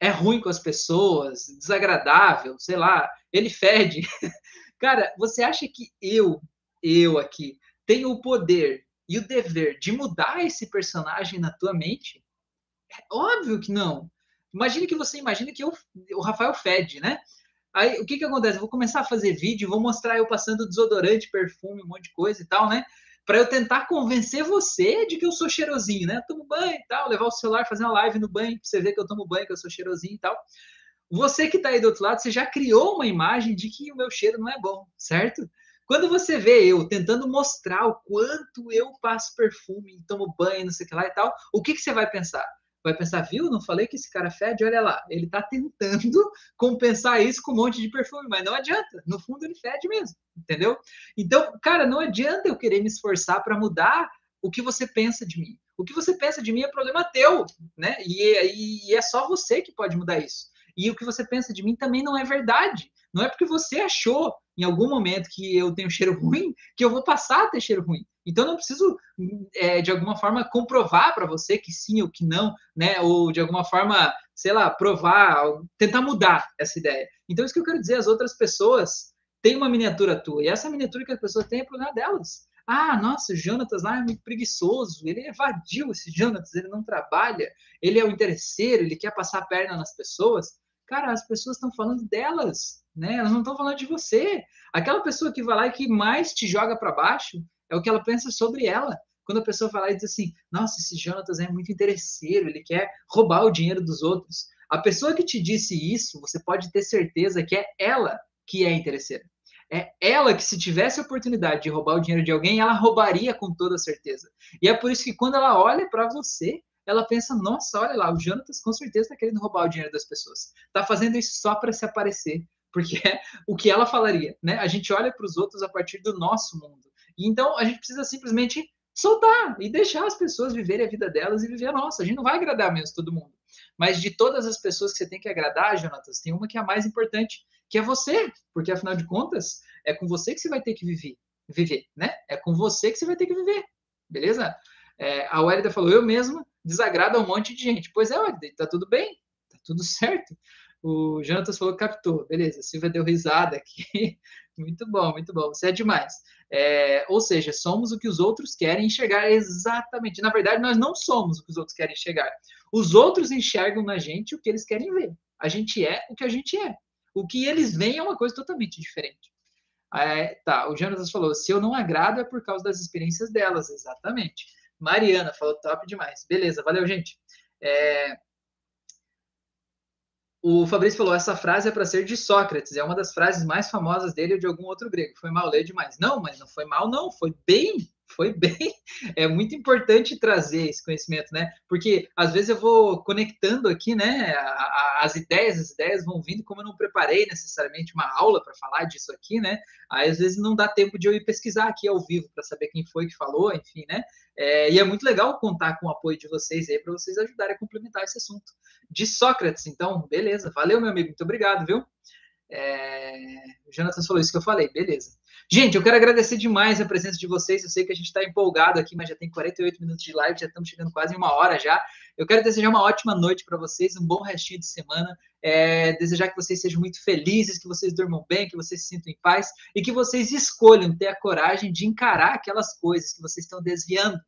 é ruim com as pessoas, desagradável, sei lá, ele fede. Cara, você acha que eu, eu aqui, tenho o poder e o dever de mudar esse personagem na tua mente? É óbvio que não. Imagine que você imagina que eu, o Rafael fede, né? Aí o que que acontece? Eu vou começar a fazer vídeo, vou mostrar eu passando desodorante, perfume, um monte de coisa e tal, né? Para eu tentar convencer você de que eu sou cheirosinho, né? Tomo banho e tal, levar o celular, fazer uma live no banho, para você ver que eu tomo banho, que eu sou cheirosinho e tal. Você que está aí do outro lado, você já criou uma imagem de que o meu cheiro não é bom, certo? Quando você vê eu tentando mostrar o quanto eu passo perfume, tomo banho, não sei o que lá e tal, o que, que você vai pensar? Vai pensar, viu? Não falei que esse cara fede? Olha lá, ele tá tentando compensar isso com um monte de perfume, mas não adianta. No fundo, ele fede mesmo, entendeu? Então, cara, não adianta eu querer me esforçar para mudar o que você pensa de mim. O que você pensa de mim é problema teu, né? E, e, e é só você que pode mudar isso. E o que você pensa de mim também não é verdade. Não é porque você achou em algum momento que eu tenho cheiro ruim que eu vou passar a ter cheiro ruim. Então não preciso é, de alguma forma comprovar para você que sim ou que não, né? Ou de alguma forma, sei lá, provar, tentar mudar essa ideia. Então isso que eu quero dizer, as outras pessoas têm uma miniatura tua e essa miniatura que as pessoas têm é problema delas. Ah, nossa, o Jonatas lá é muito preguiçoso, ele vadio, esse Jonatas, ele não trabalha, ele é o interesseiro, ele quer passar a perna nas pessoas. Cara, as pessoas estão falando delas, né? Elas não estão falando de você. Aquela pessoa que vai lá e que mais te joga para baixo, é o que ela pensa sobre ela. Quando a pessoa fala e diz assim, nossa, esse Jonatas é muito interesseiro, ele quer roubar o dinheiro dos outros. A pessoa que te disse isso, você pode ter certeza que é ela que é interesseira. É ela que, se tivesse a oportunidade de roubar o dinheiro de alguém, ela roubaria com toda certeza. E é por isso que quando ela olha para você, ela pensa: nossa, olha lá, o Jonatas com certeza está querendo roubar o dinheiro das pessoas. Está fazendo isso só para se aparecer, porque é o que ela falaria. Né? A gente olha para os outros a partir do nosso mundo. Então, a gente precisa simplesmente soltar e deixar as pessoas viverem a vida delas e viver a nossa. A gente não vai agradar mesmo todo mundo. Mas de todas as pessoas que você tem que agradar, Jonatas, tem uma que é a mais importante, que é você. Porque, afinal de contas, é com você que você vai ter que viver. Viver, né? É com você que você vai ter que viver. Beleza? É, a Wélida falou, eu mesma desagrado a um monte de gente. Pois é, Wélida, tá tudo bem, tá tudo certo. O Jonatas falou captou. Beleza, a Silvia deu risada aqui. Muito bom, muito bom. Você é demais. É, ou seja, somos o que os outros querem enxergar exatamente. Na verdade, nós não somos o que os outros querem enxergar. Os outros enxergam na gente o que eles querem ver. A gente é o que a gente é. O que eles veem é uma coisa totalmente diferente. É, tá, o Jonas falou: se eu não agrado é por causa das experiências delas, exatamente. Mariana falou: top demais. Beleza, valeu, gente. É, o Fabrício falou: essa frase é para ser de Sócrates, é uma das frases mais famosas dele ou de algum outro grego. Foi mal ler demais. Não, mas não foi mal, não. Foi bem foi bem. É muito importante trazer esse conhecimento, né? Porque às vezes eu vou conectando aqui, né? as ideias, as ideias vão vindo, como eu não preparei necessariamente uma aula para falar disso aqui, né? Aí às vezes não dá tempo de eu ir pesquisar aqui ao vivo para saber quem foi que falou, enfim, né? É, e é muito legal contar com o apoio de vocês aí para vocês ajudarem a complementar esse assunto. De Sócrates, então, beleza. Valeu, meu amigo, muito obrigado, viu? É... O Jonathan falou isso que eu falei, beleza. Gente, eu quero agradecer demais a presença de vocês. Eu sei que a gente está empolgado aqui, mas já tem 48 minutos de live, já estamos chegando quase em uma hora já. Eu quero desejar uma ótima noite para vocês, um bom restinho de semana. É, desejar que vocês sejam muito felizes, que vocês durmam bem, que vocês se sintam em paz e que vocês escolham ter a coragem de encarar aquelas coisas que vocês estão desviando.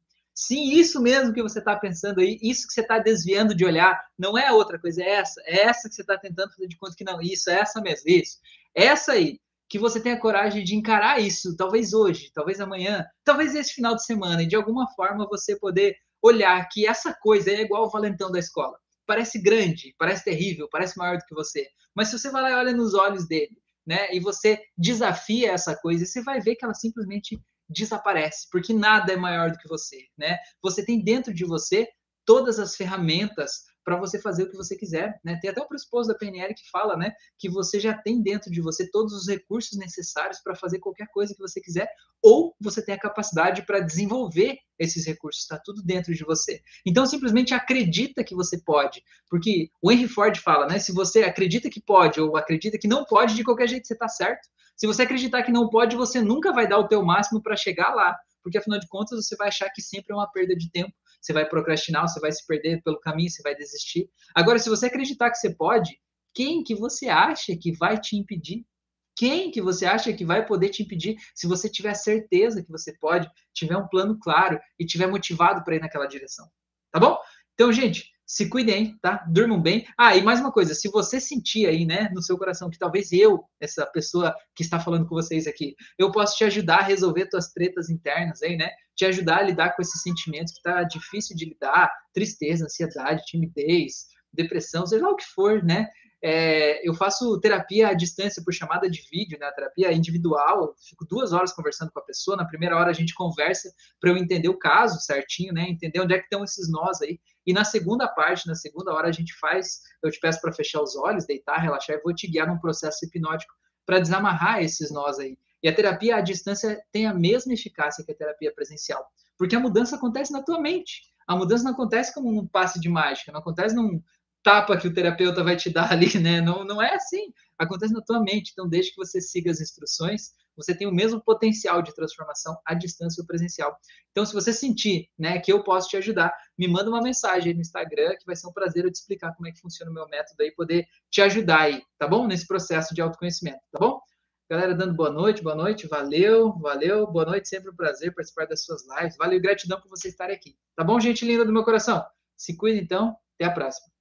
Sim, isso mesmo que você está pensando aí, isso que você está desviando de olhar, não é outra coisa, é essa, é essa que você está tentando fazer de conta que não, isso, é essa mesmo, isso. Essa aí, que você tenha coragem de encarar isso, talvez hoje, talvez amanhã, talvez esse final de semana, e de alguma forma você poder olhar que essa coisa é igual o valentão da escola. Parece grande, parece terrível, parece maior do que você, mas se você vai lá e olha nos olhos dele, né, e você desafia essa coisa, você vai ver que ela simplesmente desaparece, porque nada é maior do que você, né? Você tem dentro de você todas as ferramentas para você fazer o que você quiser, né? Tem até o pressuposto da PNL que fala, né, que você já tem dentro de você todos os recursos necessários para fazer qualquer coisa que você quiser, ou você tem a capacidade para desenvolver esses recursos, está tudo dentro de você. Então simplesmente acredita que você pode, porque o Henry Ford fala, né, se você acredita que pode ou acredita que não pode, de qualquer jeito você está certo. Se você acreditar que não pode, você nunca vai dar o teu máximo para chegar lá, porque afinal de contas você vai achar que sempre é uma perda de tempo, você vai procrastinar, você vai se perder pelo caminho, você vai desistir. Agora, se você acreditar que você pode, quem que você acha que vai te impedir? Quem que você acha que vai poder te impedir se você tiver certeza que você pode, tiver um plano claro e tiver motivado para ir naquela direção? Tá bom? Então, gente, se cuidem, tá? Durmam bem. Ah, e mais uma coisa, se você sentir aí, né, no seu coração que talvez eu, essa pessoa que está falando com vocês aqui, eu posso te ajudar a resolver tuas tretas internas aí, né? Te ajudar a lidar com esses sentimentos que tá difícil de lidar, tristeza, ansiedade, timidez, depressão, seja lá o que for, né? É, eu faço terapia à distância por chamada de vídeo, né? Terapia individual. Fico duas horas conversando com a pessoa. Na primeira hora a gente conversa para eu entender o caso certinho, né? Entender onde é que estão esses nós aí. E na segunda parte, na segunda hora a gente faz. Eu te peço para fechar os olhos, deitar, relaxar. e vou te guiar num processo hipnótico para desamarrar esses nós aí. E a terapia à distância tem a mesma eficácia que a terapia presencial, porque a mudança acontece na tua mente. A mudança não acontece como um passe de mágica, não acontece num, tapa que o terapeuta vai te dar ali, né? Não, não é assim. Acontece na tua mente. Então, desde que você siga as instruções, você tem o mesmo potencial de transformação à distância ou presencial. Então, se você sentir, né, que eu posso te ajudar, me manda uma mensagem no Instagram, que vai ser um prazer eu te explicar como é que funciona o meu método aí, poder te ajudar aí, tá bom? Nesse processo de autoconhecimento, tá bom? Galera dando boa noite, boa noite, valeu, valeu, boa noite, sempre um prazer participar das suas lives. Valeu, gratidão por você estar aqui. Tá bom, gente linda do meu coração? Se cuida então, até a próxima.